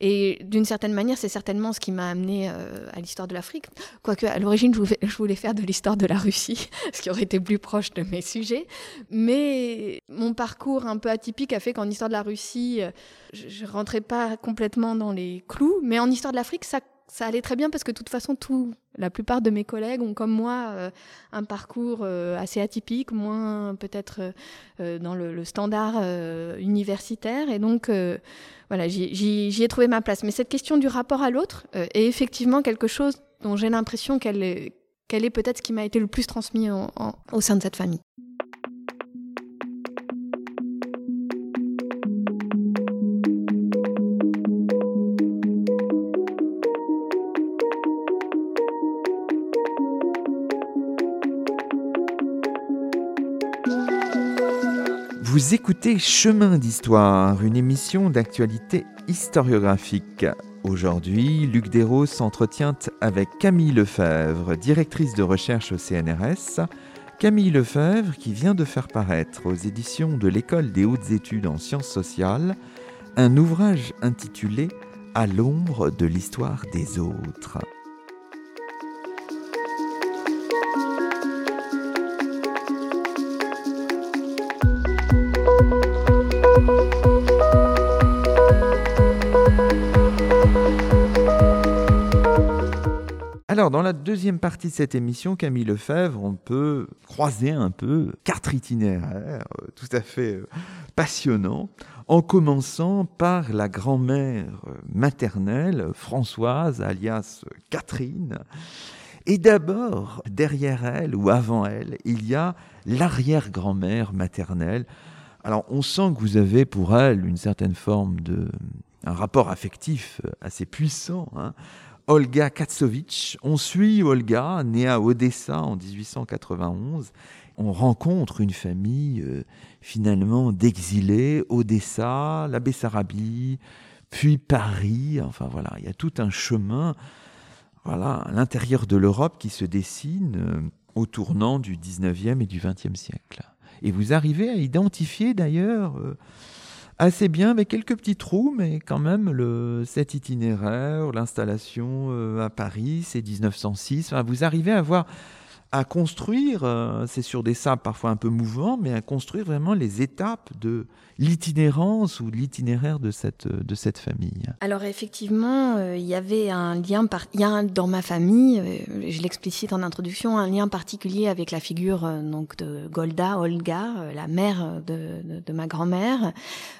Speaker 2: Et d'une certaine manière, c'est certainement ce qui m'a amené euh, à l'histoire de l'Afrique. Quoique, à l'origine, je voulais faire de l'histoire de la Russie, *laughs* ce qui aurait été plus proche de mes sujets. Mais mon parcours un peu atypique a fait qu'en histoire de la Russie, je ne rentrais pas complètement dans les clous. Mais en histoire de l'Afrique, ça ça allait très bien parce que de toute façon, tout, la plupart de mes collègues ont comme moi euh, un parcours euh, assez atypique, moins peut-être euh, dans le, standard universitaire. Et donc, voilà, j'y ai trouvé ma place. Mais cette question du rapport à l'autre est effectivement quelque chose dont j'ai l'impression qu'elle est, qu'elle est peut-être ce qui m'a été le plus transmis au sein de cette famille.
Speaker 1: Vous écoutez Chemin d'Histoire, une émission d'actualité historiographique. Aujourd'hui, Luc Desros s'entretient avec Camille Lefebvre, directrice de recherche au CNRS. Camille Lefebvre qui vient de faire paraître aux éditions de l'École des hautes études en sciences sociales un ouvrage intitulé À l'ombre de l'histoire des autres. Alors, dans la deuxième partie de cette émission, Camille Lefebvre, on peut croiser un peu quatre itinéraires euh, tout à fait euh, passionnants, en commençant par la grand-mère euh, maternelle, Françoise, alias Catherine. Et d'abord, derrière elle ou avant elle, il y a l'arrière-grand-mère maternelle. Alors, on sent que vous avez pour elle une certaine forme de un rapport affectif assez puissant. Hein. Olga Katsovitch. On suit Olga, née à Odessa en 1891. On rencontre une famille euh, finalement d'exilés, Odessa, la Bessarabie, puis Paris. Enfin voilà, il y a tout un chemin voilà, à l'intérieur de l'Europe qui se dessine euh, au tournant du 19e et du 20e siècle. Et vous arrivez à identifier d'ailleurs euh, assez bien, avec quelques petits trous, mais quand même, le, cet itinéraire, l'installation euh, à Paris, c'est 1906. vous arrivez à voir à construire, euh, c'est sur des sables parfois un peu mouvants, mais à construire vraiment les étapes de l'itinérance ou l'itinéraire de cette, de cette famille.
Speaker 2: Alors effectivement, euh, il y avait un lien, par... y a dans ma famille, euh, je l'explicite en introduction, un lien particulier avec la figure donc de Golda, Olga, la mère de, de ma grand-mère,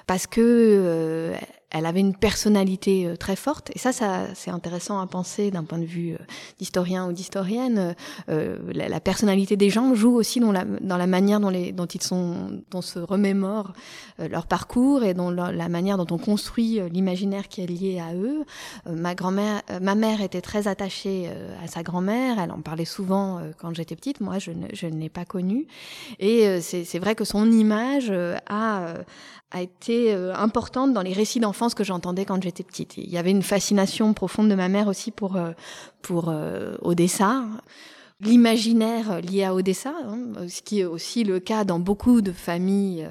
Speaker 2: parce que elle avait une personnalité euh, très forte et ça, ça c'est intéressant à penser d'un point de vue euh, d'historien ou d'historienne. Euh, la, personnalité des gens joue aussi dans la, manière dont, les, ils sont, dont se remémore leur parcours et dans la, manière dont on construit l'imaginaire qui est lié à eux. ma grand-mère, ma mère était très attachée à sa grand-mère. Elle en parlait souvent quand j'étais petite. Moi, je ne, je ne l'ai pas connue. Et c'est vrai que son image a a été importante dans les récits que j'entendais quand j'étais petite. Il y avait une fascination profonde de ma mère aussi pour euh, pour euh, Odessa l'imaginaire lié à Odessa, hein, ce qui est aussi le cas dans beaucoup de familles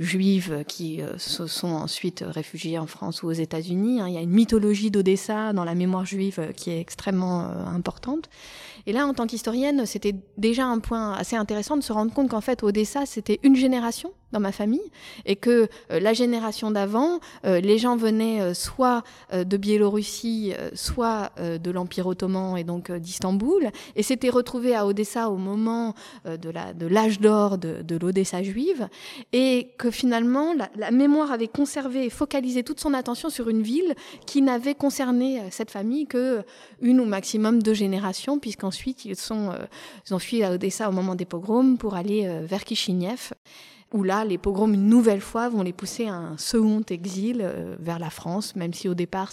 Speaker 2: juives qui se sont ensuite réfugiées en France ou aux États-Unis. Hein. Il y a une mythologie d'Odessa dans la mémoire juive qui est extrêmement importante. Et là, en tant qu'historienne, c'était déjà un point assez intéressant de se rendre compte qu'en fait, Odessa, c'était une génération dans ma famille et que euh, la génération d'avant, euh, les gens venaient euh, soit de Biélorussie, soit de l'Empire ottoman et donc d'Istanbul. Et s'étaient retrouvés à Odessa au moment de l'âge d'or de, de l'Odessa juive. Et que finalement la, mémoire avait conservé et focalisé toute son attention sur une ville qui n'avait concerné cette famille que une ou maximum deux générations puisqu'ensuite ils sont ils ont fui à Odessa au moment des pogroms pour aller vers Kishinev où là, les pogroms, une nouvelle fois, vont les pousser à un second exil euh, vers la France, même si au départ,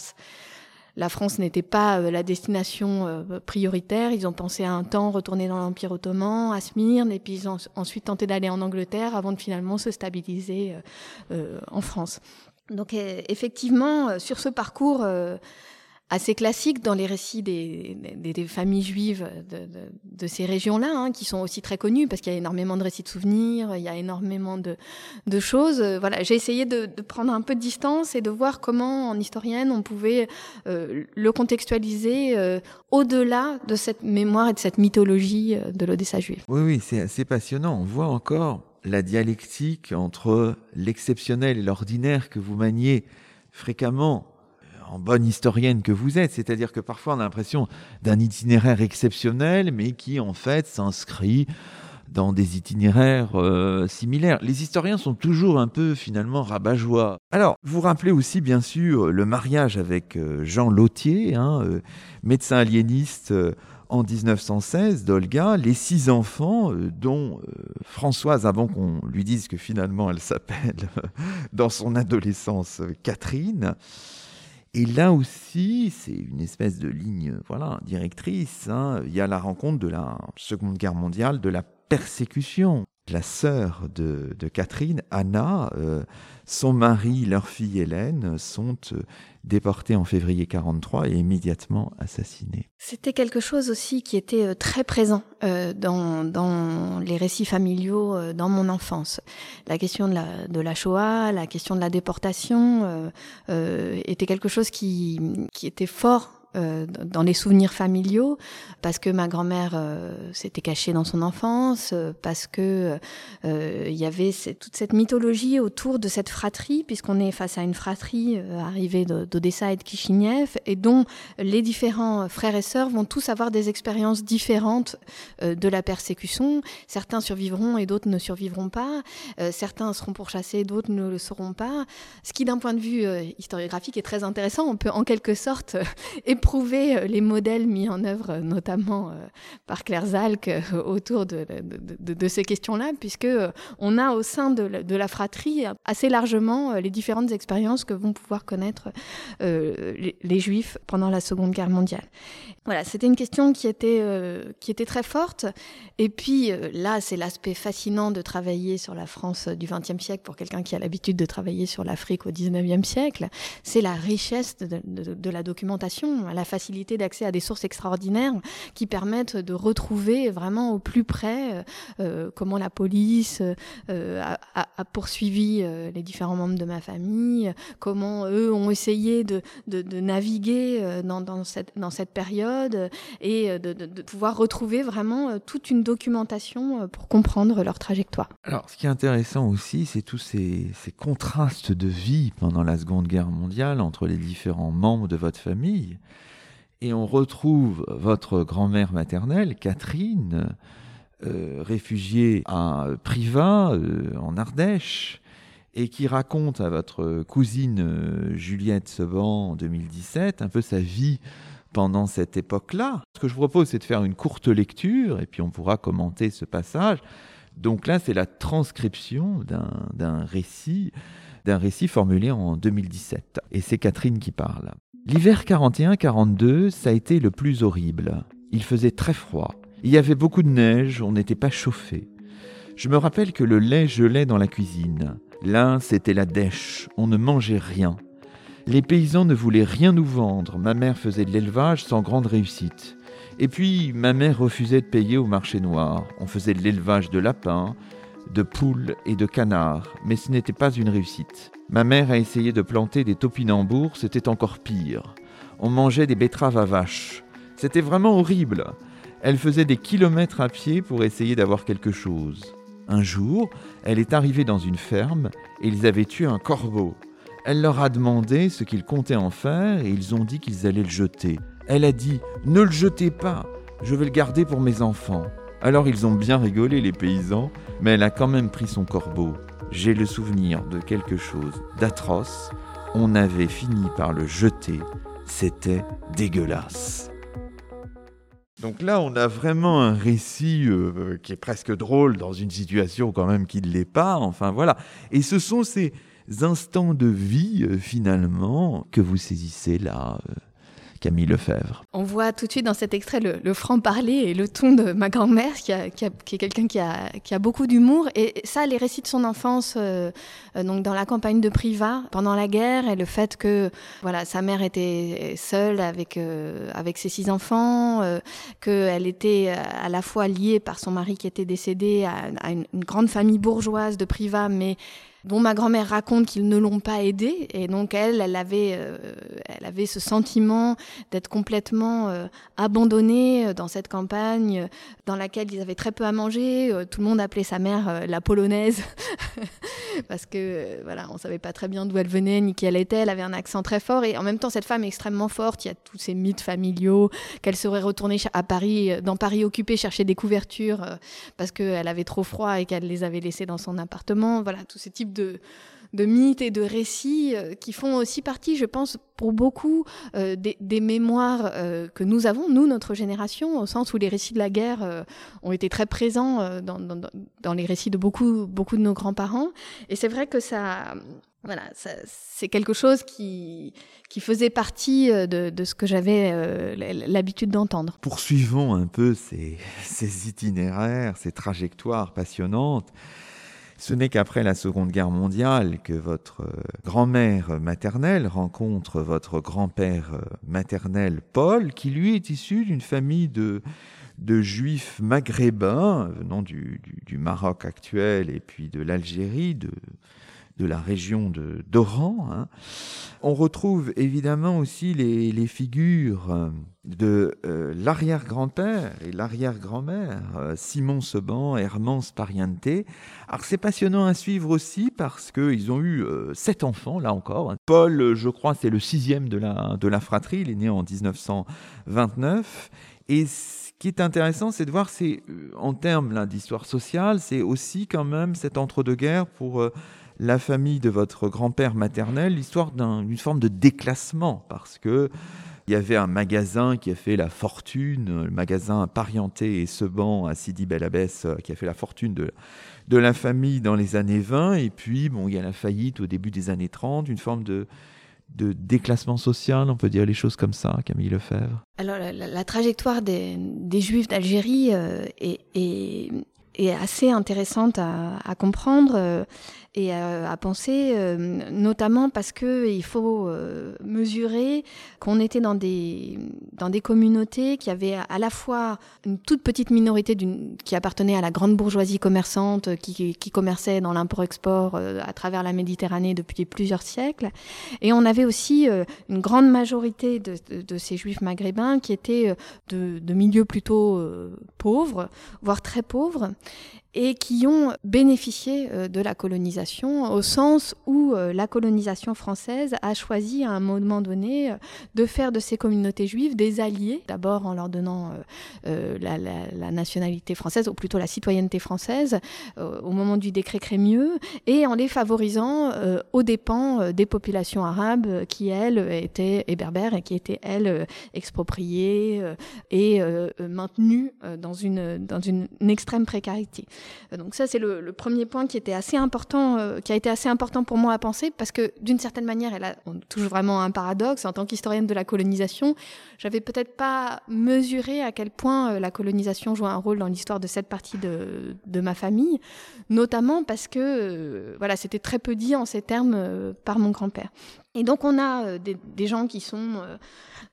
Speaker 2: la France n'était pas euh, la destination euh, prioritaire. Ils ont pensé à un temps retourner dans l'Empire ottoman, à Smyrne, et puis ils ont ensuite tenté d'aller en Angleterre avant de finalement se stabiliser en France. Donc effectivement, sur ce parcours assez classique dans les récits des, des, familles juives de, ces régions-là, hein, qui sont aussi très connues parce qu'il y a énormément de récits de souvenirs, il y a énormément de, choses. Voilà, j'ai essayé de, prendre un peu de distance et de voir comment, en historienne, on pouvait euh, le contextualiser euh, au-delà de cette mémoire et de cette mythologie euh, de l'Odessa juive.
Speaker 1: Oui, oui, c'est assez passionnant. On voit encore la dialectique entre l'exceptionnel et l'ordinaire que vous maniez fréquemment en bonne historienne que vous êtes. C'est-à-dire que parfois on a l'impression d'un itinéraire exceptionnel, mais qui en fait s'inscrit dans des itinéraires euh, similaires. Les historiens sont toujours un peu finalement rabat-joie. Alors, vous rappelez aussi bien sûr le mariage avec euh, Jean Lautier, hein, euh, médecin aliéniste en 1916 d'Olga, les six enfants, dont Françoise, avant qu'on lui dise que finalement elle s'appelle *laughs* dans son adolescence Catherine. Et là aussi, c'est une espèce de ligne voilà, directrice. Il y a la rencontre de la Seconde Guerre mondiale, de la persécution. La sœur de, Catherine, Anna, euh, son mari, leur fille Hélène, sont euh, déportés en février 43 et immédiatement assassinés.
Speaker 2: C'était quelque chose aussi qui était euh, très présent dans, dans, les récits familiaux dans mon enfance. La question de la, de la Shoah, la question de la déportation était quelque chose qui, qui était fort euh, dans les souvenirs familiaux, parce que ma grand-mère euh, s'était cachée dans son enfance, euh, parce que il y avait toute cette mythologie autour de cette fratrie, puisqu'on est face à une fratrie arrivée d'Odessa et de Kishinev, et dont les différents frères et sœurs vont tous avoir des expériences différentes de la persécution. Certains survivront et d'autres ne survivront pas. certains seront pourchassés, d'autres ne le seront pas. Ce qui, d'un point de vue historiographique, est très intéressant. On peut en quelque sorte *laughs* prouver euh, les modèles mis en œuvre, euh, notamment euh, par Claire Zalk, autour de, de, ces questions-là, puisque on a au sein de la, fratrie assez largement les différentes expériences que vont pouvoir connaître les, Juifs pendant la Seconde Guerre mondiale. Voilà, c'était une question qui était, qui était très forte. Et puis là, c'est l'aspect fascinant de travailler sur la France du XXe siècle pour quelqu'un qui a l'habitude de travailler sur l'Afrique au XIXe siècle. C'est la richesse de, la documentation la facilité d'accès à des sources extraordinaires qui permettent de retrouver vraiment au plus près euh, euh, comment la police euh, a, poursuivi les différents membres de ma famille, comment eux ont essayé de, naviguer dans, cette, période et de, pouvoir retrouver vraiment toute une documentation pour comprendre leur trajectoire.
Speaker 1: Alors, ce qui est intéressant aussi, c'est tous ces contrastes de vie pendant la Seconde Guerre mondiale entre les différents membres de votre famille. Et on retrouve votre grand-mère maternelle, Catherine, euh, réfugiée à Privas, euh, en Ardèche, et qui raconte à votre cousine euh, Juliette Seban en 2017 un peu sa vie pendant cette époque-là. Ce que je vous propose, c'est de faire une courte lecture, et puis on pourra commenter ce passage. Donc là, c'est la transcription d'un récit, d'un récit formulé en 2017. Et c'est Catherine qui parle. L'hiver 41-42, ça a été le plus horrible. Il faisait très froid. Il y avait beaucoup de neige, on n'était pas chauffé. Je me rappelle que le lait gelait dans la cuisine. Là, c'était la dèche, on ne mangeait rien. Les paysans ne voulaient rien nous vendre, ma mère faisait de l'élevage sans grande réussite. Et puis, ma mère refusait de payer au marché noir. On faisait de l'élevage de lapins, de poules et de canards, mais ce n'était pas une réussite. Ma mère a essayé de planter des topinambours, c'était encore pire. On mangeait des betteraves à vaches. C'était vraiment horrible. Elle faisait des kilomètres à pied pour essayer d'avoir quelque chose. Un jour, elle est arrivée dans une ferme et ils avaient tué un corbeau. Elle leur a demandé ce qu'ils comptaient en faire et ils ont dit qu'ils allaient le jeter. Elle a dit Ne le jetez pas, je vais le garder pour mes enfants. Alors ils ont bien rigolé les paysans, mais elle a quand même pris son corbeau j'ai le souvenir de quelque chose d'atroce. On avait fini par le jeter. C'était dégueulasse. Donc là, on a vraiment un récit euh, qui est presque drôle dans une situation quand même qui ne l'est pas. Enfin voilà. Et ce sont ces instants de vie euh, finalement que vous saisissez là, euh, Camille Lefebvre.
Speaker 2: On voit tout de suite dans cet extrait le, franc-parler et le ton de ma grand-mère, qui, est quelqu'un qui a, qui a, beaucoup d'humour. Et ça, les récits de son enfance, euh, euh, donc dans la campagne de Privas, pendant la guerre, et le fait que voilà, sa mère était seule avec, euh, avec ses six enfants, qu'elle était à la fois liée par son mari qui était décédé à, une, une grande famille bourgeoise de Privas, mais dont ma grand-mère raconte qu'ils ne l'ont pas aidée. Et donc elle, elle avait, euh, elle avait ce sentiment d'être complètement euh, abandonnée euh, dans cette campagne dans laquelle ils avaient très peu à manger. tout le monde appelait sa mère la polonaise *laughs* parce que voilà, on savait pas très bien d'où elle venait ni qui elle était. Elle avait un accent très fort et en même temps cette femme est extrêmement forte. Il y a tous ces mythes familiaux qu'elle serait retournée à Paris, dans Paris occupée, chercher des couvertures parce qu'elle avait trop froid et qu'elle les avait laissées dans son appartement. Voilà, tous ces types de, mythes et de récits euh, qui font aussi partie, je pense, pour beaucoup euh, des, mémoires euh, que nous avons, nous, notre génération, au sens où les récits de la guerre ont été très présents dans, les récits de beaucoup, beaucoup de nos grands-parents. Et c'est vrai que ça... Voilà, c'est quelque chose qui, faisait partie de, ce que j'avais l'habitude d'entendre.
Speaker 1: Poursuivons un peu ces itinéraires, ces trajectoires passionnantes. Ce n'est qu'après la Seconde Guerre mondiale que votre euh, grand-mère maternelle rencontre votre grand-père euh, maternel Paul, qui lui est issu d'une famille de, juifs maghrébins venant du, du, Maroc actuel et puis de l'Algérie, de la région d'Oran. Hein. On retrouve évidemment aussi les, les figures euh, de euh, l'arrière-grand-père et l'arrière-grand-mère, euh, Simon Seban, Hermance Pariente. Alors c'est passionnant à suivre aussi parce qu'ils ont eu sept enfants, là encore. Paul, je crois, c'est le sixième de la, de la fratrie, il est né en 1929. Et ce qui est intéressant, c'est de voir, c'est en termes d'histoire sociale, c'est aussi quand même cet entre-deux-guerres pour la famille de votre grand-père maternel, l'histoire d'une forme de déclassement, parce que il y avait un magasin qui a fait la fortune, le magasin Parienté et Seban à Sidi Bel Abbès, euh, qui a fait la fortune de, la famille dans les années 20. Et puis, bon, il y a la faillite au début des années 30, une forme de, déclassement social, on peut dire les choses comme ça, Camille Lefebvre
Speaker 2: Alors, la, trajectoire des, Juifs d'Algérie euh, est, assez intéressante à, à comprendre. Euh, et à, penser, euh, notamment parce que il faut euh, mesurer qu'on était dans des dans des communautés qui avaient à la fois une toute petite minorité qui appartenait à la grande bourgeoisie commerçante qui, qui commerçait dans l'import-export euh, à travers la Méditerranée depuis plusieurs siècles, et on avait aussi une grande majorité de, de, ces juifs maghrébins qui étaient de, de milieux plutôt pauvres, voire très pauvres, et qui ont bénéficié euh, de la colonisation au sens où euh, la colonisation française a choisi à un moment donné euh, de faire de ces communautés juives des alliés, d'abord en leur donnant la, nationalité française, ou plutôt la citoyenneté française, au moment du décret Crémieux, et en les favorisant aux dépens des populations arabes qui, elles, étaient, berbères, et qui étaient, elles, expropriées et maintenues dans une, dans une extrême précarité. Euh, donc ça, c'est le, premier point qui était assez important, euh, qui a été assez important pour moi à penser, parce que d'une certaine manière, elle a, on touche vraiment un paradoxe. En tant qu'historienne de la colonisation, j'avais peut-être pas mesuré à quel point euh, la colonisation jouait un rôle dans l'histoire de cette partie de, de, ma famille, notamment parce que voilà, c'était très peu dit en ces termes par mon grand-père. Et donc on a des, des, gens qui sont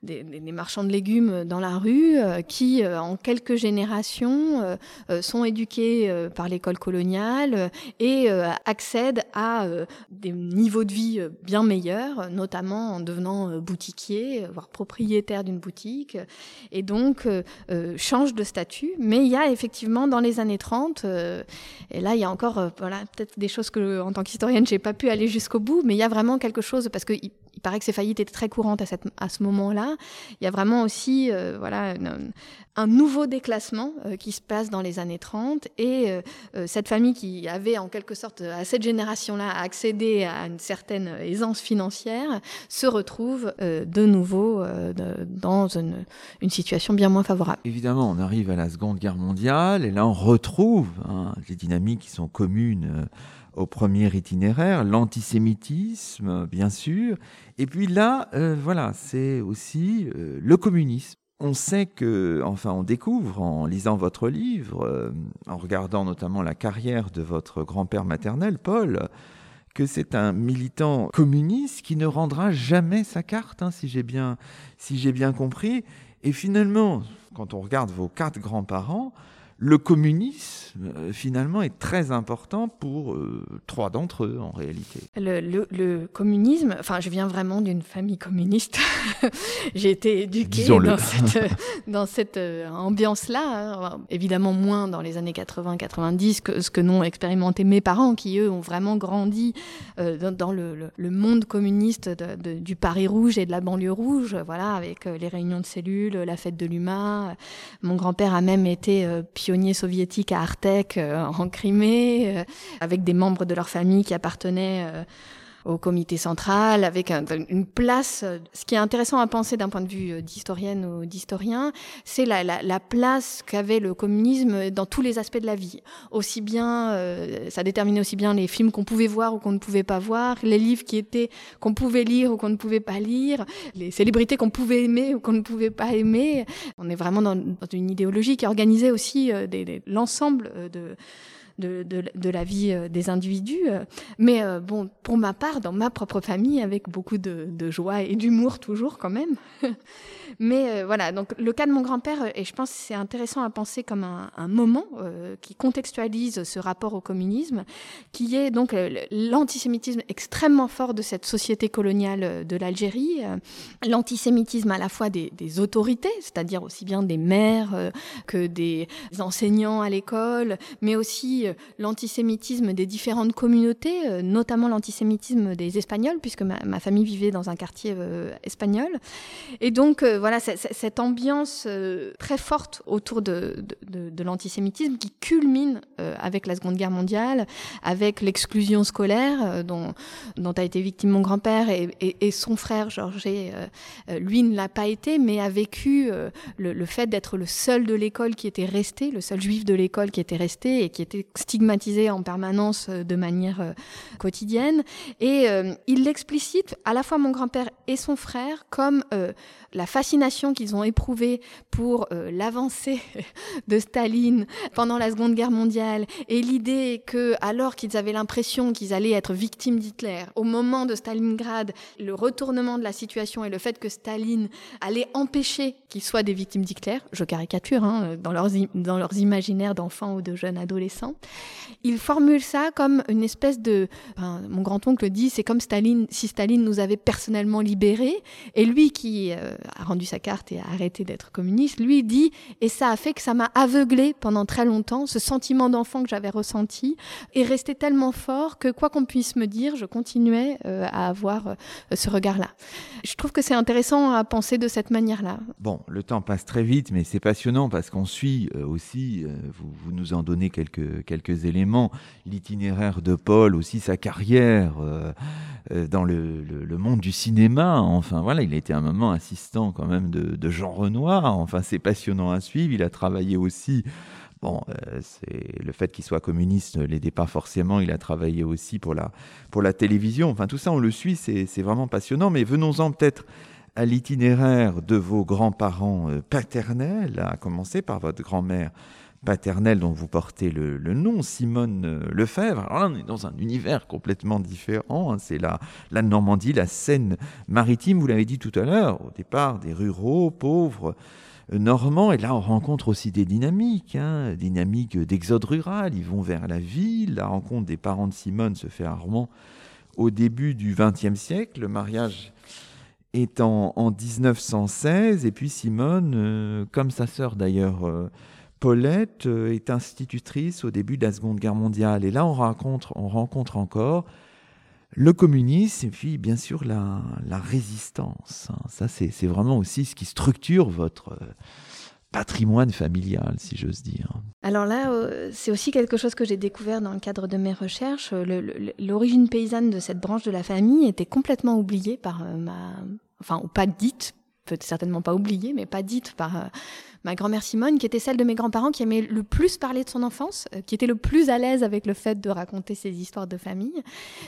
Speaker 2: des, marchands de légumes dans la rue euh, qui, euh, en quelques générations, euh, sont éduqués par l'école coloniale et accèdent à des niveaux de vie bien meilleurs, notamment en devenant boutiquier, voire propriétaire d'une boutique, et donc changent de statut. Mais il y a effectivement dans les années 30, et là il y a encore voilà, peut-être des choses que en tant qu'historienne j'ai pas pu aller jusqu'au bout, mais il y a vraiment quelque chose parce que il paraît que ces faillites étaient très courantes à, ce moment-là. Il y a vraiment aussi euh, voilà, un nouveau déclassement euh, qui se passe dans les années 30 et euh, cette famille qui avait en quelque sorte à cette génération-là accédé à une certaine aisance financière se retrouve de nouveau dans une, une, situation bien moins favorable.
Speaker 1: Évidemment, on arrive à la Seconde Guerre mondiale et là on retrouve hein, les dynamiques qui sont communes au premier itinéraire, l'antisémitisme, bien sûr. Et puis là, euh, voilà, c'est aussi euh, le communisme. On sait que, enfin, on découvre en lisant votre livre, euh, en regardant notamment la carrière de votre grand-père maternel, Paul, que c'est un militant communiste qui ne rendra jamais sa carte, hein, si j'ai bien, si j'ai bien compris. Et finalement, quand on regarde vos quatre grands-parents, le communisme, euh, finalement, est très important pour euh, trois d'entre eux, en réalité.
Speaker 2: Le, communisme, enfin, je viens vraiment d'une famille communiste. *laughs* J'ai été éduquée dans cette, *laughs* dans cette euh, ambiance-là. Hein. Évidemment, moins dans les années 80-90 que ce que n'ont expérimenté mes parents, qui, eux, ont vraiment grandi dans, le, monde communiste du Paris rouge et de la banlieue rouge, voilà, avec les réunions de cellules, la fête de l'UMA. Mon grand-père a même été pionniers soviétiques à Artek euh, en Crimée, euh, avec des membres de leur famille qui appartenaient euh, au comité central, avec une place. Ce qui est intéressant à penser d'un point de vue euh, d'historienne ou d'historien, c'est la, la, la, place qu'avait le communisme dans tous les aspects de la vie. Aussi bien, euh, ça déterminait aussi bien les films qu'on pouvait voir ou qu'on ne pouvait pas voir, les livres qui étaient qu'on pouvait lire ou qu'on ne pouvait pas lire, les célébrités qu'on pouvait aimer ou qu'on ne pouvait pas aimer. On est vraiment dans, dans une idéologie qui organisait aussi euh, l'ensemble de de, la vie euh, des individus. Euh. Mais euh, bon, pour ma part, dans ma propre famille, avec beaucoup de, joie et d'humour toujours quand même. *laughs* Mais voilà, donc le cas de mon grand-père, et je pense que c'est intéressant à penser comme un, moment qui contextualise ce rapport au communisme, qui est donc l'antisémitisme extrêmement fort de cette société coloniale de l'Algérie, l'antisémitisme à la fois des, autorités, c'est-à-dire aussi bien des maires que des enseignants à l'école, mais aussi l'antisémitisme des différentes communautés, euh, notamment l'antisémitisme des Espagnols, puisque ma, famille vivait dans un quartier euh, espagnol. Et donc, voilà, cette ambiance très forte autour de, l'antisémitisme qui culmine avec la Seconde Guerre mondiale, avec l'exclusion scolaire dont, a été victime mon grand-père et, son frère Georges, lui ne l'a pas été, mais a vécu le, le fait d'être le seul de l'école qui était resté, le seul juif de l'école qui était resté et qui était stigmatisé en permanence euh, de manière euh, quotidienne. Et euh, il l'explicite, à la fois mon grand-père et son frère, comme la fascination qu'ils ont éprouvée pour l'avancée *laughs* de Staline pendant la Seconde Guerre mondiale et l'idée que, alors qu'ils avaient l'impression qu'ils allaient être victimes d'Hitler, au moment de Stalingrad, le retournement de la situation et le fait que Staline allait empêcher qu'ils soient des victimes d'Hitler, je caricature, hein, dans, leurs, dans leurs imaginaires d'enfants ou de jeunes adolescents, il formule ça comme une espèce de... mon grand-oncle dit, c'est comme Staline, si Staline nous avait personnellement libérés, et lui qui euh, a rendu sa carte et a arrêté d'être communiste, lui dit, et ça a fait que ça m'a aveuglé pendant très longtemps, ce sentiment d'enfant que j'avais ressenti est resté tellement fort que quoi qu'on puisse me dire, je continuais euh, à avoir euh, ce regard-là. Je trouve que c'est intéressant à penser de cette manière-là.
Speaker 1: Bon, le temps passe très vite, mais c'est passionnant parce qu'on suit aussi, vous, nous en donnez quelques éléments, l'itinéraire de Paul, aussi sa carrière euh, euh, dans le, monde du cinéma. Enfin voilà, il a été un moment assistant quand même de, Jean Renoir. Enfin c'est passionnant à suivre. Il a travaillé aussi Bon, euh, c'est le fait qu'il soit communiste ne l'aidait pas forcément. Il a travaillé aussi pour la, pour la télévision. Enfin, tout ça, on le suit, c'est vraiment passionnant. Mais venons-en peut-être à l'itinéraire de vos grands-parents paternels, à commencer par votre grand-mère paternelle dont vous portez le, nom, Simone euh, Lefebvre. Alors là, on est dans un univers complètement différent. Hein. C'est la, Normandie, la Seine-Maritime, vous l'avez dit tout à l'heure, au départ, des ruraux, pauvres, euh, normands. Et là, on rencontre aussi des dynamiques, hein, dynamiques d'exode rural. Ils vont vers la ville. La rencontre des parents de Simone se fait à Rouen au début du XXe siècle. Le mariage est en, 1916. Et puis Simone, euh, comme sa sœur d'ailleurs, Paulette euh, est institutrice au début de la Seconde Guerre mondiale. Et là, on rencontre, on rencontre encore le communisme et puis, bien sûr, la, résistance. Hein. Ça, c'est vraiment aussi ce qui structure votre euh, patrimoine familial, si j'ose dire.
Speaker 2: Alors là, euh, c'est aussi quelque chose que j'ai découvert dans le cadre de mes recherches. L'origine paysanne de cette branche de la famille était complètement oubliée par ma... Enfin, ou pas dite peut certainement pas oubliée, mais pas dite par ma grand-mère Simone, qui était celle de mes grands-parents qui aimait le plus parler de son enfance, euh, qui était le plus à l'aise avec le fait de raconter ses histoires de famille,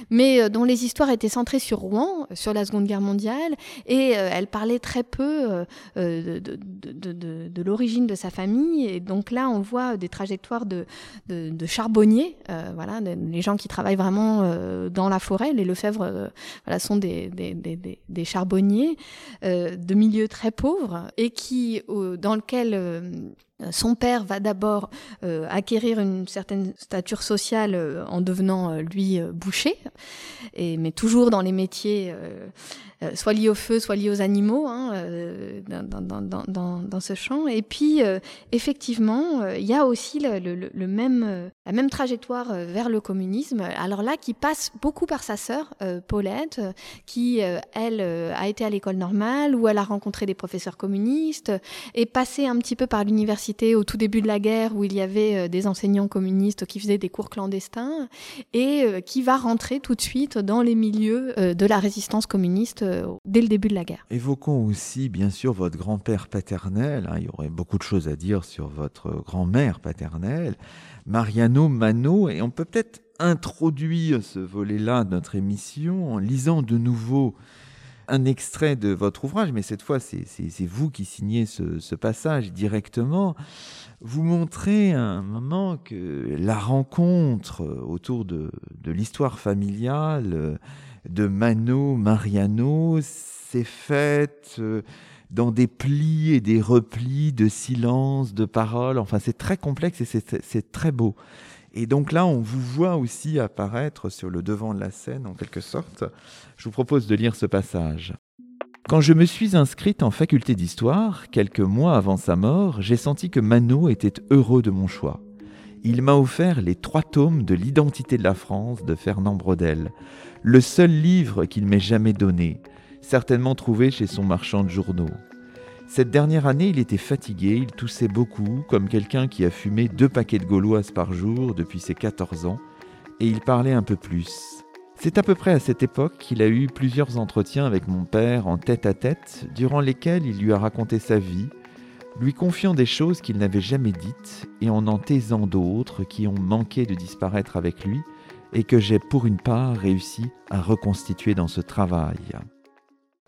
Speaker 2: mais euh, dont les histoires étaient centrées sur Rouen, euh, sur la Seconde Guerre mondiale, et elle parlait très peu de, l'origine de sa famille. Et donc là, on voit des trajectoires de, charbonniers, voilà, les gens qui travaillent vraiment dans la forêt. Les Lefebvre sont des, des charbonniers de milieux très pauvres et qui, dans lequel euh, son père va d'abord euh, acquérir une certaine stature sociale euh, en devenant lui boucher, et, mais toujours dans les métiers euh, soit liés au feu, soit liés aux animaux hein, euh, dans, ce champ. Et puis, euh, effectivement, il y a aussi le, même, la même trajectoire vers le communisme. Alors là, qui passe beaucoup par sa sœur, Paulette, qui, elle, a été à l'école normale, où elle a rencontré des professeurs communistes, et passé un petit peu par l'université au tout début de la guerre, où il y avait des enseignants communistes qui faisaient des cours clandestins, et qui va rentrer tout de suite dans les milieux de la résistance communiste euh, dès le début de la guerre.
Speaker 1: Évoquons aussi, bien sûr, votre grand-père paternel. Hein. il y aurait beaucoup de choses à dire sur votre grand-mère paternelle, Mariano Mano, et on peut peut-être introduire ce volet-là de notre émission en lisant de nouveau un extrait de votre ouvrage, mais cette fois, c'est vous qui signez ce, passage directement. Vous montrez à un moment que la rencontre autour de, de l'histoire familiale de Mano Mariano s'est faite euh, dans des plis et des replis de silence, de paroles. Enfin, c'est très complexe et c'est très beau. Et donc là, on vous voit aussi apparaître sur le devant de la scène, en quelque sorte. Je vous propose de lire ce passage. Quand je me suis inscrite en faculté d'histoire, quelques mois avant sa mort, j'ai senti que Mano était heureux de mon choix. Il m'a offert les trois tomes de l'identité de la France de Fernand Brodel, le seul livre qu'il m'ait jamais donné, certainement trouvé chez son marchand de journaux. Cette dernière année, il était fatigué, il toussait beaucoup, comme quelqu'un qui a fumé deux paquets de gauloises par jour depuis ses 14 ans, et il parlait un peu plus. C'est à peu près à cette époque qu'il a eu plusieurs entretiens avec mon père en tête à tête, durant lesquels il lui a raconté sa vie, lui confiant des choses qu'il n'avait jamais dites et en en taisant d'autres qui ont manqué de disparaître avec lui, et que j'ai pour une part réussi à reconstituer dans ce travail.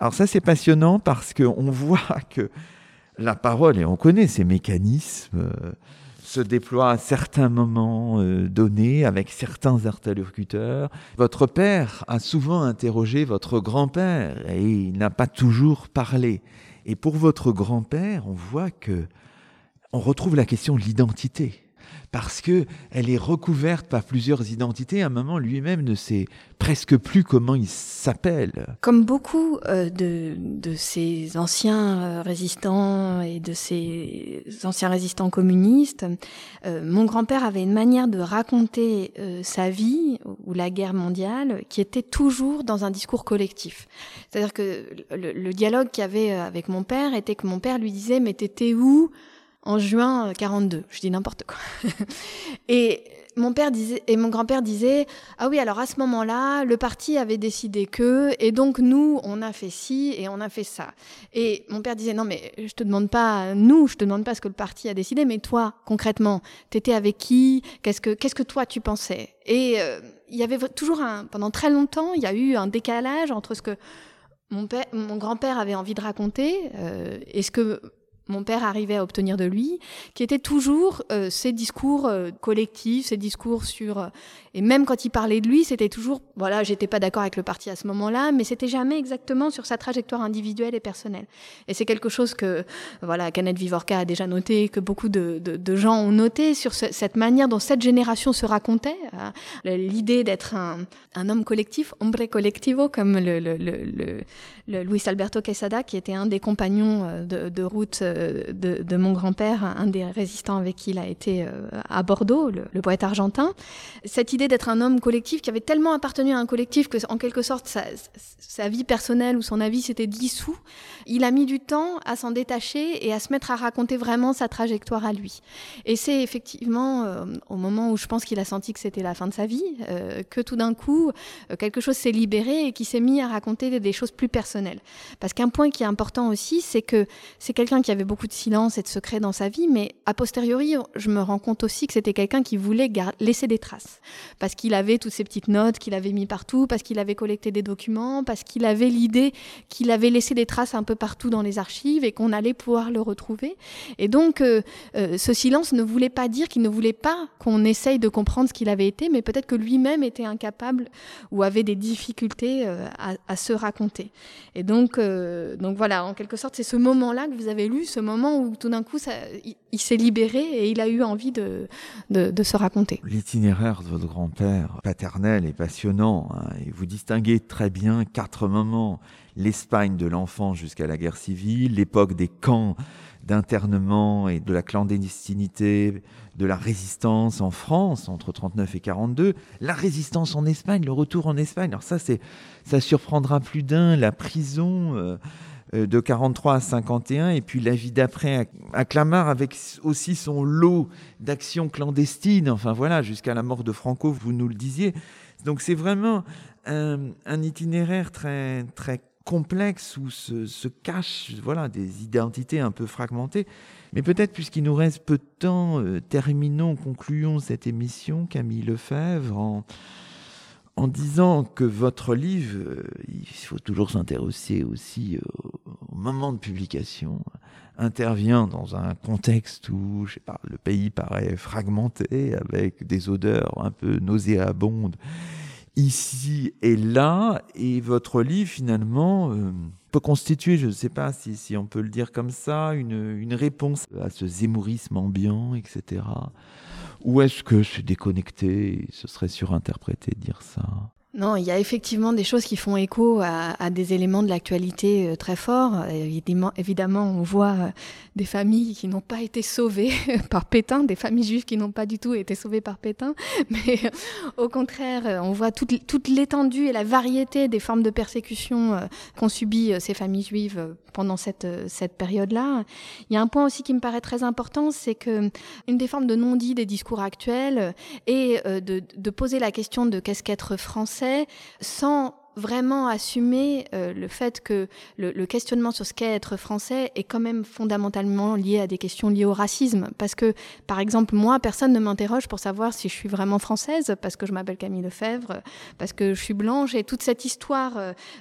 Speaker 1: Alors ça c'est passionnant parce qu'on voit *laughs* que la parole, et on connaît ces mécanismes, euh, se déploient à certains moments euh, donnés avec certains interlocuteurs. Votre père a souvent interrogé votre grand-père et il n'a pas toujours parlé. Et pour votre grand-père, on voit que on retrouve la question de l'identité parce que elle est recouverte par plusieurs identités. À un moment, lui-même ne sait presque plus comment il s'appelle.
Speaker 2: Comme beaucoup euh, de, de, ces anciens euh, résistants et de ces anciens résistants communistes, euh, mon grand-père avait une manière de raconter sa vie ou la guerre mondiale qui était toujours dans un discours collectif. C'est-à-dire que le, le dialogue qu'il y avait avec mon père était que mon père lui disait mais t'étais où? En juin 42. Euh, Je dis n'importe quoi. *laughs* et mon père disait et mon grand-père disait ah oui alors à ce moment-là le parti avait décidé que et donc nous on a fait ci et on a fait ça et mon père disait non mais je te demande pas nous je te demande pas ce que le parti a décidé mais toi concrètement t'étais avec qui? Qu'est-ce que qu'est-ce que toi tu pensais? Et euh, il y avait toujours un pendant très longtemps il y a eu un décalage entre ce que mon, père, mon grand-père avait envie de raconter euh, et ce que mon père arrivait à obtenir de lui, qui était toujours euh, ces discours euh, collectifs, ces discours sur... Euh, et même quand il parlait de lui, c'était toujours... Voilà, j'étais pas d'accord avec le parti à ce moment-là, mais c'était jamais exactement sur sa trajectoire individuelle et personnelle. Et c'est quelque chose que, voilà, Kenneth Vivorka a déjà noté, que beaucoup de, de, gens ont noté sur cette manière dont cette génération se racontait. Hein. L'idée d'être un, un, homme collectif, hombre collectivo, comme le, le, le, Luis Alberto Quesada, qui était un des compagnons de, de route de, mon grand-père, un des résistants avec qui il a été à Bordeaux, le, poète argentin. Cette idée d'être un homme collectif qui avait tellement appartenu à un collectif que, en quelque sorte, sa, vie personnelle ou son avis s'était dissous. Il a mis du temps à s'en détacher et à se mettre à raconter vraiment sa trajectoire à lui. Et c'est effectivement au moment où je pense qu'il a senti que c'était la fin de sa vie, que tout d'un coup, quelque chose s'est libéré et qui s'est mis à raconter des choses plus personnelles. Parce qu'un point qui est important aussi, c'est que c'est quelqu'un qui avait beaucoup de silence et de secret dans sa vie, mais a posteriori, je me rends compte aussi que c'était quelqu'un qui voulait laisser des traces. Parce qu'il avait toutes ces petites notes qu'il avait mis partout, parce qu'il avait collecté des documents, parce qu'il avait l'idée qu'il avait laissé des traces un peu partout dans les archives et qu'on allait pouvoir le retrouver. Et donc, euh, euh, ce silence ne voulait pas dire qu'il ne voulait pas qu'on essaye de comprendre ce qu'il avait été, mais peut-être que lui-même était incapable ou avait des difficultés euh, à, se raconter. Et donc, donc voilà, en quelque sorte, c'est ce moment-là que vous avez lu, ce moment où tout d'un coup, il, s'est libéré et il a eu envie de, se raconter.
Speaker 1: L'itinéraire de votre grand-père paternel est passionnant. Hein, et vous distinguez très bien quatre moments. L'Espagne de l'enfant jusqu'à la guerre civile, l'époque des camps d'internement et de la clandestinité, de la résistance en France entre 39 et 42, la résistance en Espagne, le retour en Espagne. Alors ça, ça surprendra plus d'un, la prison euh, de 43 à 51, et puis la vie d'après à, Clamart avec aussi son lot d'actions clandestines. Enfin voilà, jusqu'à la mort de Franco, vous nous le disiez. Donc c'est vraiment un, un itinéraire très très complexe où se, cachent voilà, des identités un peu fragmentées. Mais peut-être, puisqu'il nous reste peu de temps, euh, terminons, concluons cette émission, Camille Lefebvre, en, en disant que votre livre, euh, il faut toujours s'intéresser aussi au moment de publication, intervient dans un contexte où le pays paraît fragmenté, avec des odeurs un peu nauséabondes ici et là, et votre livre finalement euh, peut constituer, je ne sais pas si, si, on peut le dire comme ça, une, une réponse à ce zémourisme ambiant, etc. Ou est-ce que c'est déconnecté, ce serait surinterprété de dire ça?
Speaker 2: Non, il y a effectivement des choses qui font écho à, des éléments de l'actualité euh, très forts. Évidemment, on voit euh, des familles qui n'ont pas été sauvées *laughs* par Pétain, des familles juives qui n'ont pas du tout été sauvées par Pétain, *laughs* mais au contraire, on voit toute, l'étendue et la variété des formes de persécution euh, qu'ont subi ces familles juives pendant cette, cette période-là. Il y a un point aussi qui me paraît très important, c'est que une des formes de non-dit des discours actuels est de, de poser la question de qu'est-ce qu'être français sans vraiment assumer euh, le fait que le, questionnement sur ce qu'est être français est quand même fondamentalement lié à des questions liées au racisme. Parce que, par exemple, moi, personne ne m'interroge pour savoir si je suis vraiment française, parce que je m'appelle Camille Lefebvre, parce que je suis blanche, et toute cette histoire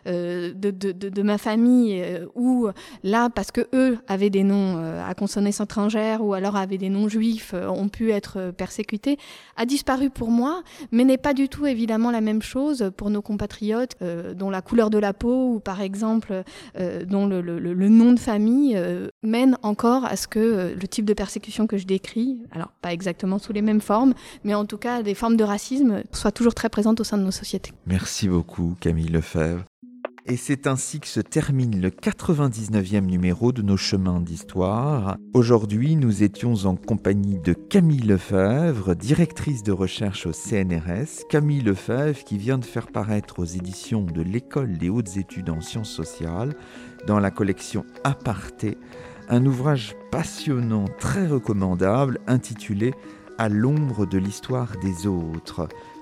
Speaker 2: euh, de, de, de, ma famille, euh, où là, parce que eux avaient des noms à consonance étrangère, ou alors avaient des noms juifs, ont pu être persécutés, a disparu pour moi, mais n'est pas du tout évidemment la même chose pour nos compatriotes euh, dont la couleur de la peau ou par exemple euh, dont le, nom de famille euh, mène encore à ce que le type de persécution que je décris, alors pas exactement sous les mêmes formes, mais en tout cas des formes de racisme, soient toujours très présentes au sein de nos sociétés.
Speaker 1: Merci beaucoup Camille Lefebvre. Et c'est ainsi que se termine le 99e numéro de nos chemins d'histoire. Aujourd'hui, nous étions en compagnie de Camille Lefebvre, directrice de recherche au CNRS. Camille Lefebvre qui vient de faire paraître aux éditions de l'École des hautes études en sciences sociales, dans la collection Aparté, un ouvrage passionnant, très recommandable, intitulé À l'ombre de l'histoire des autres.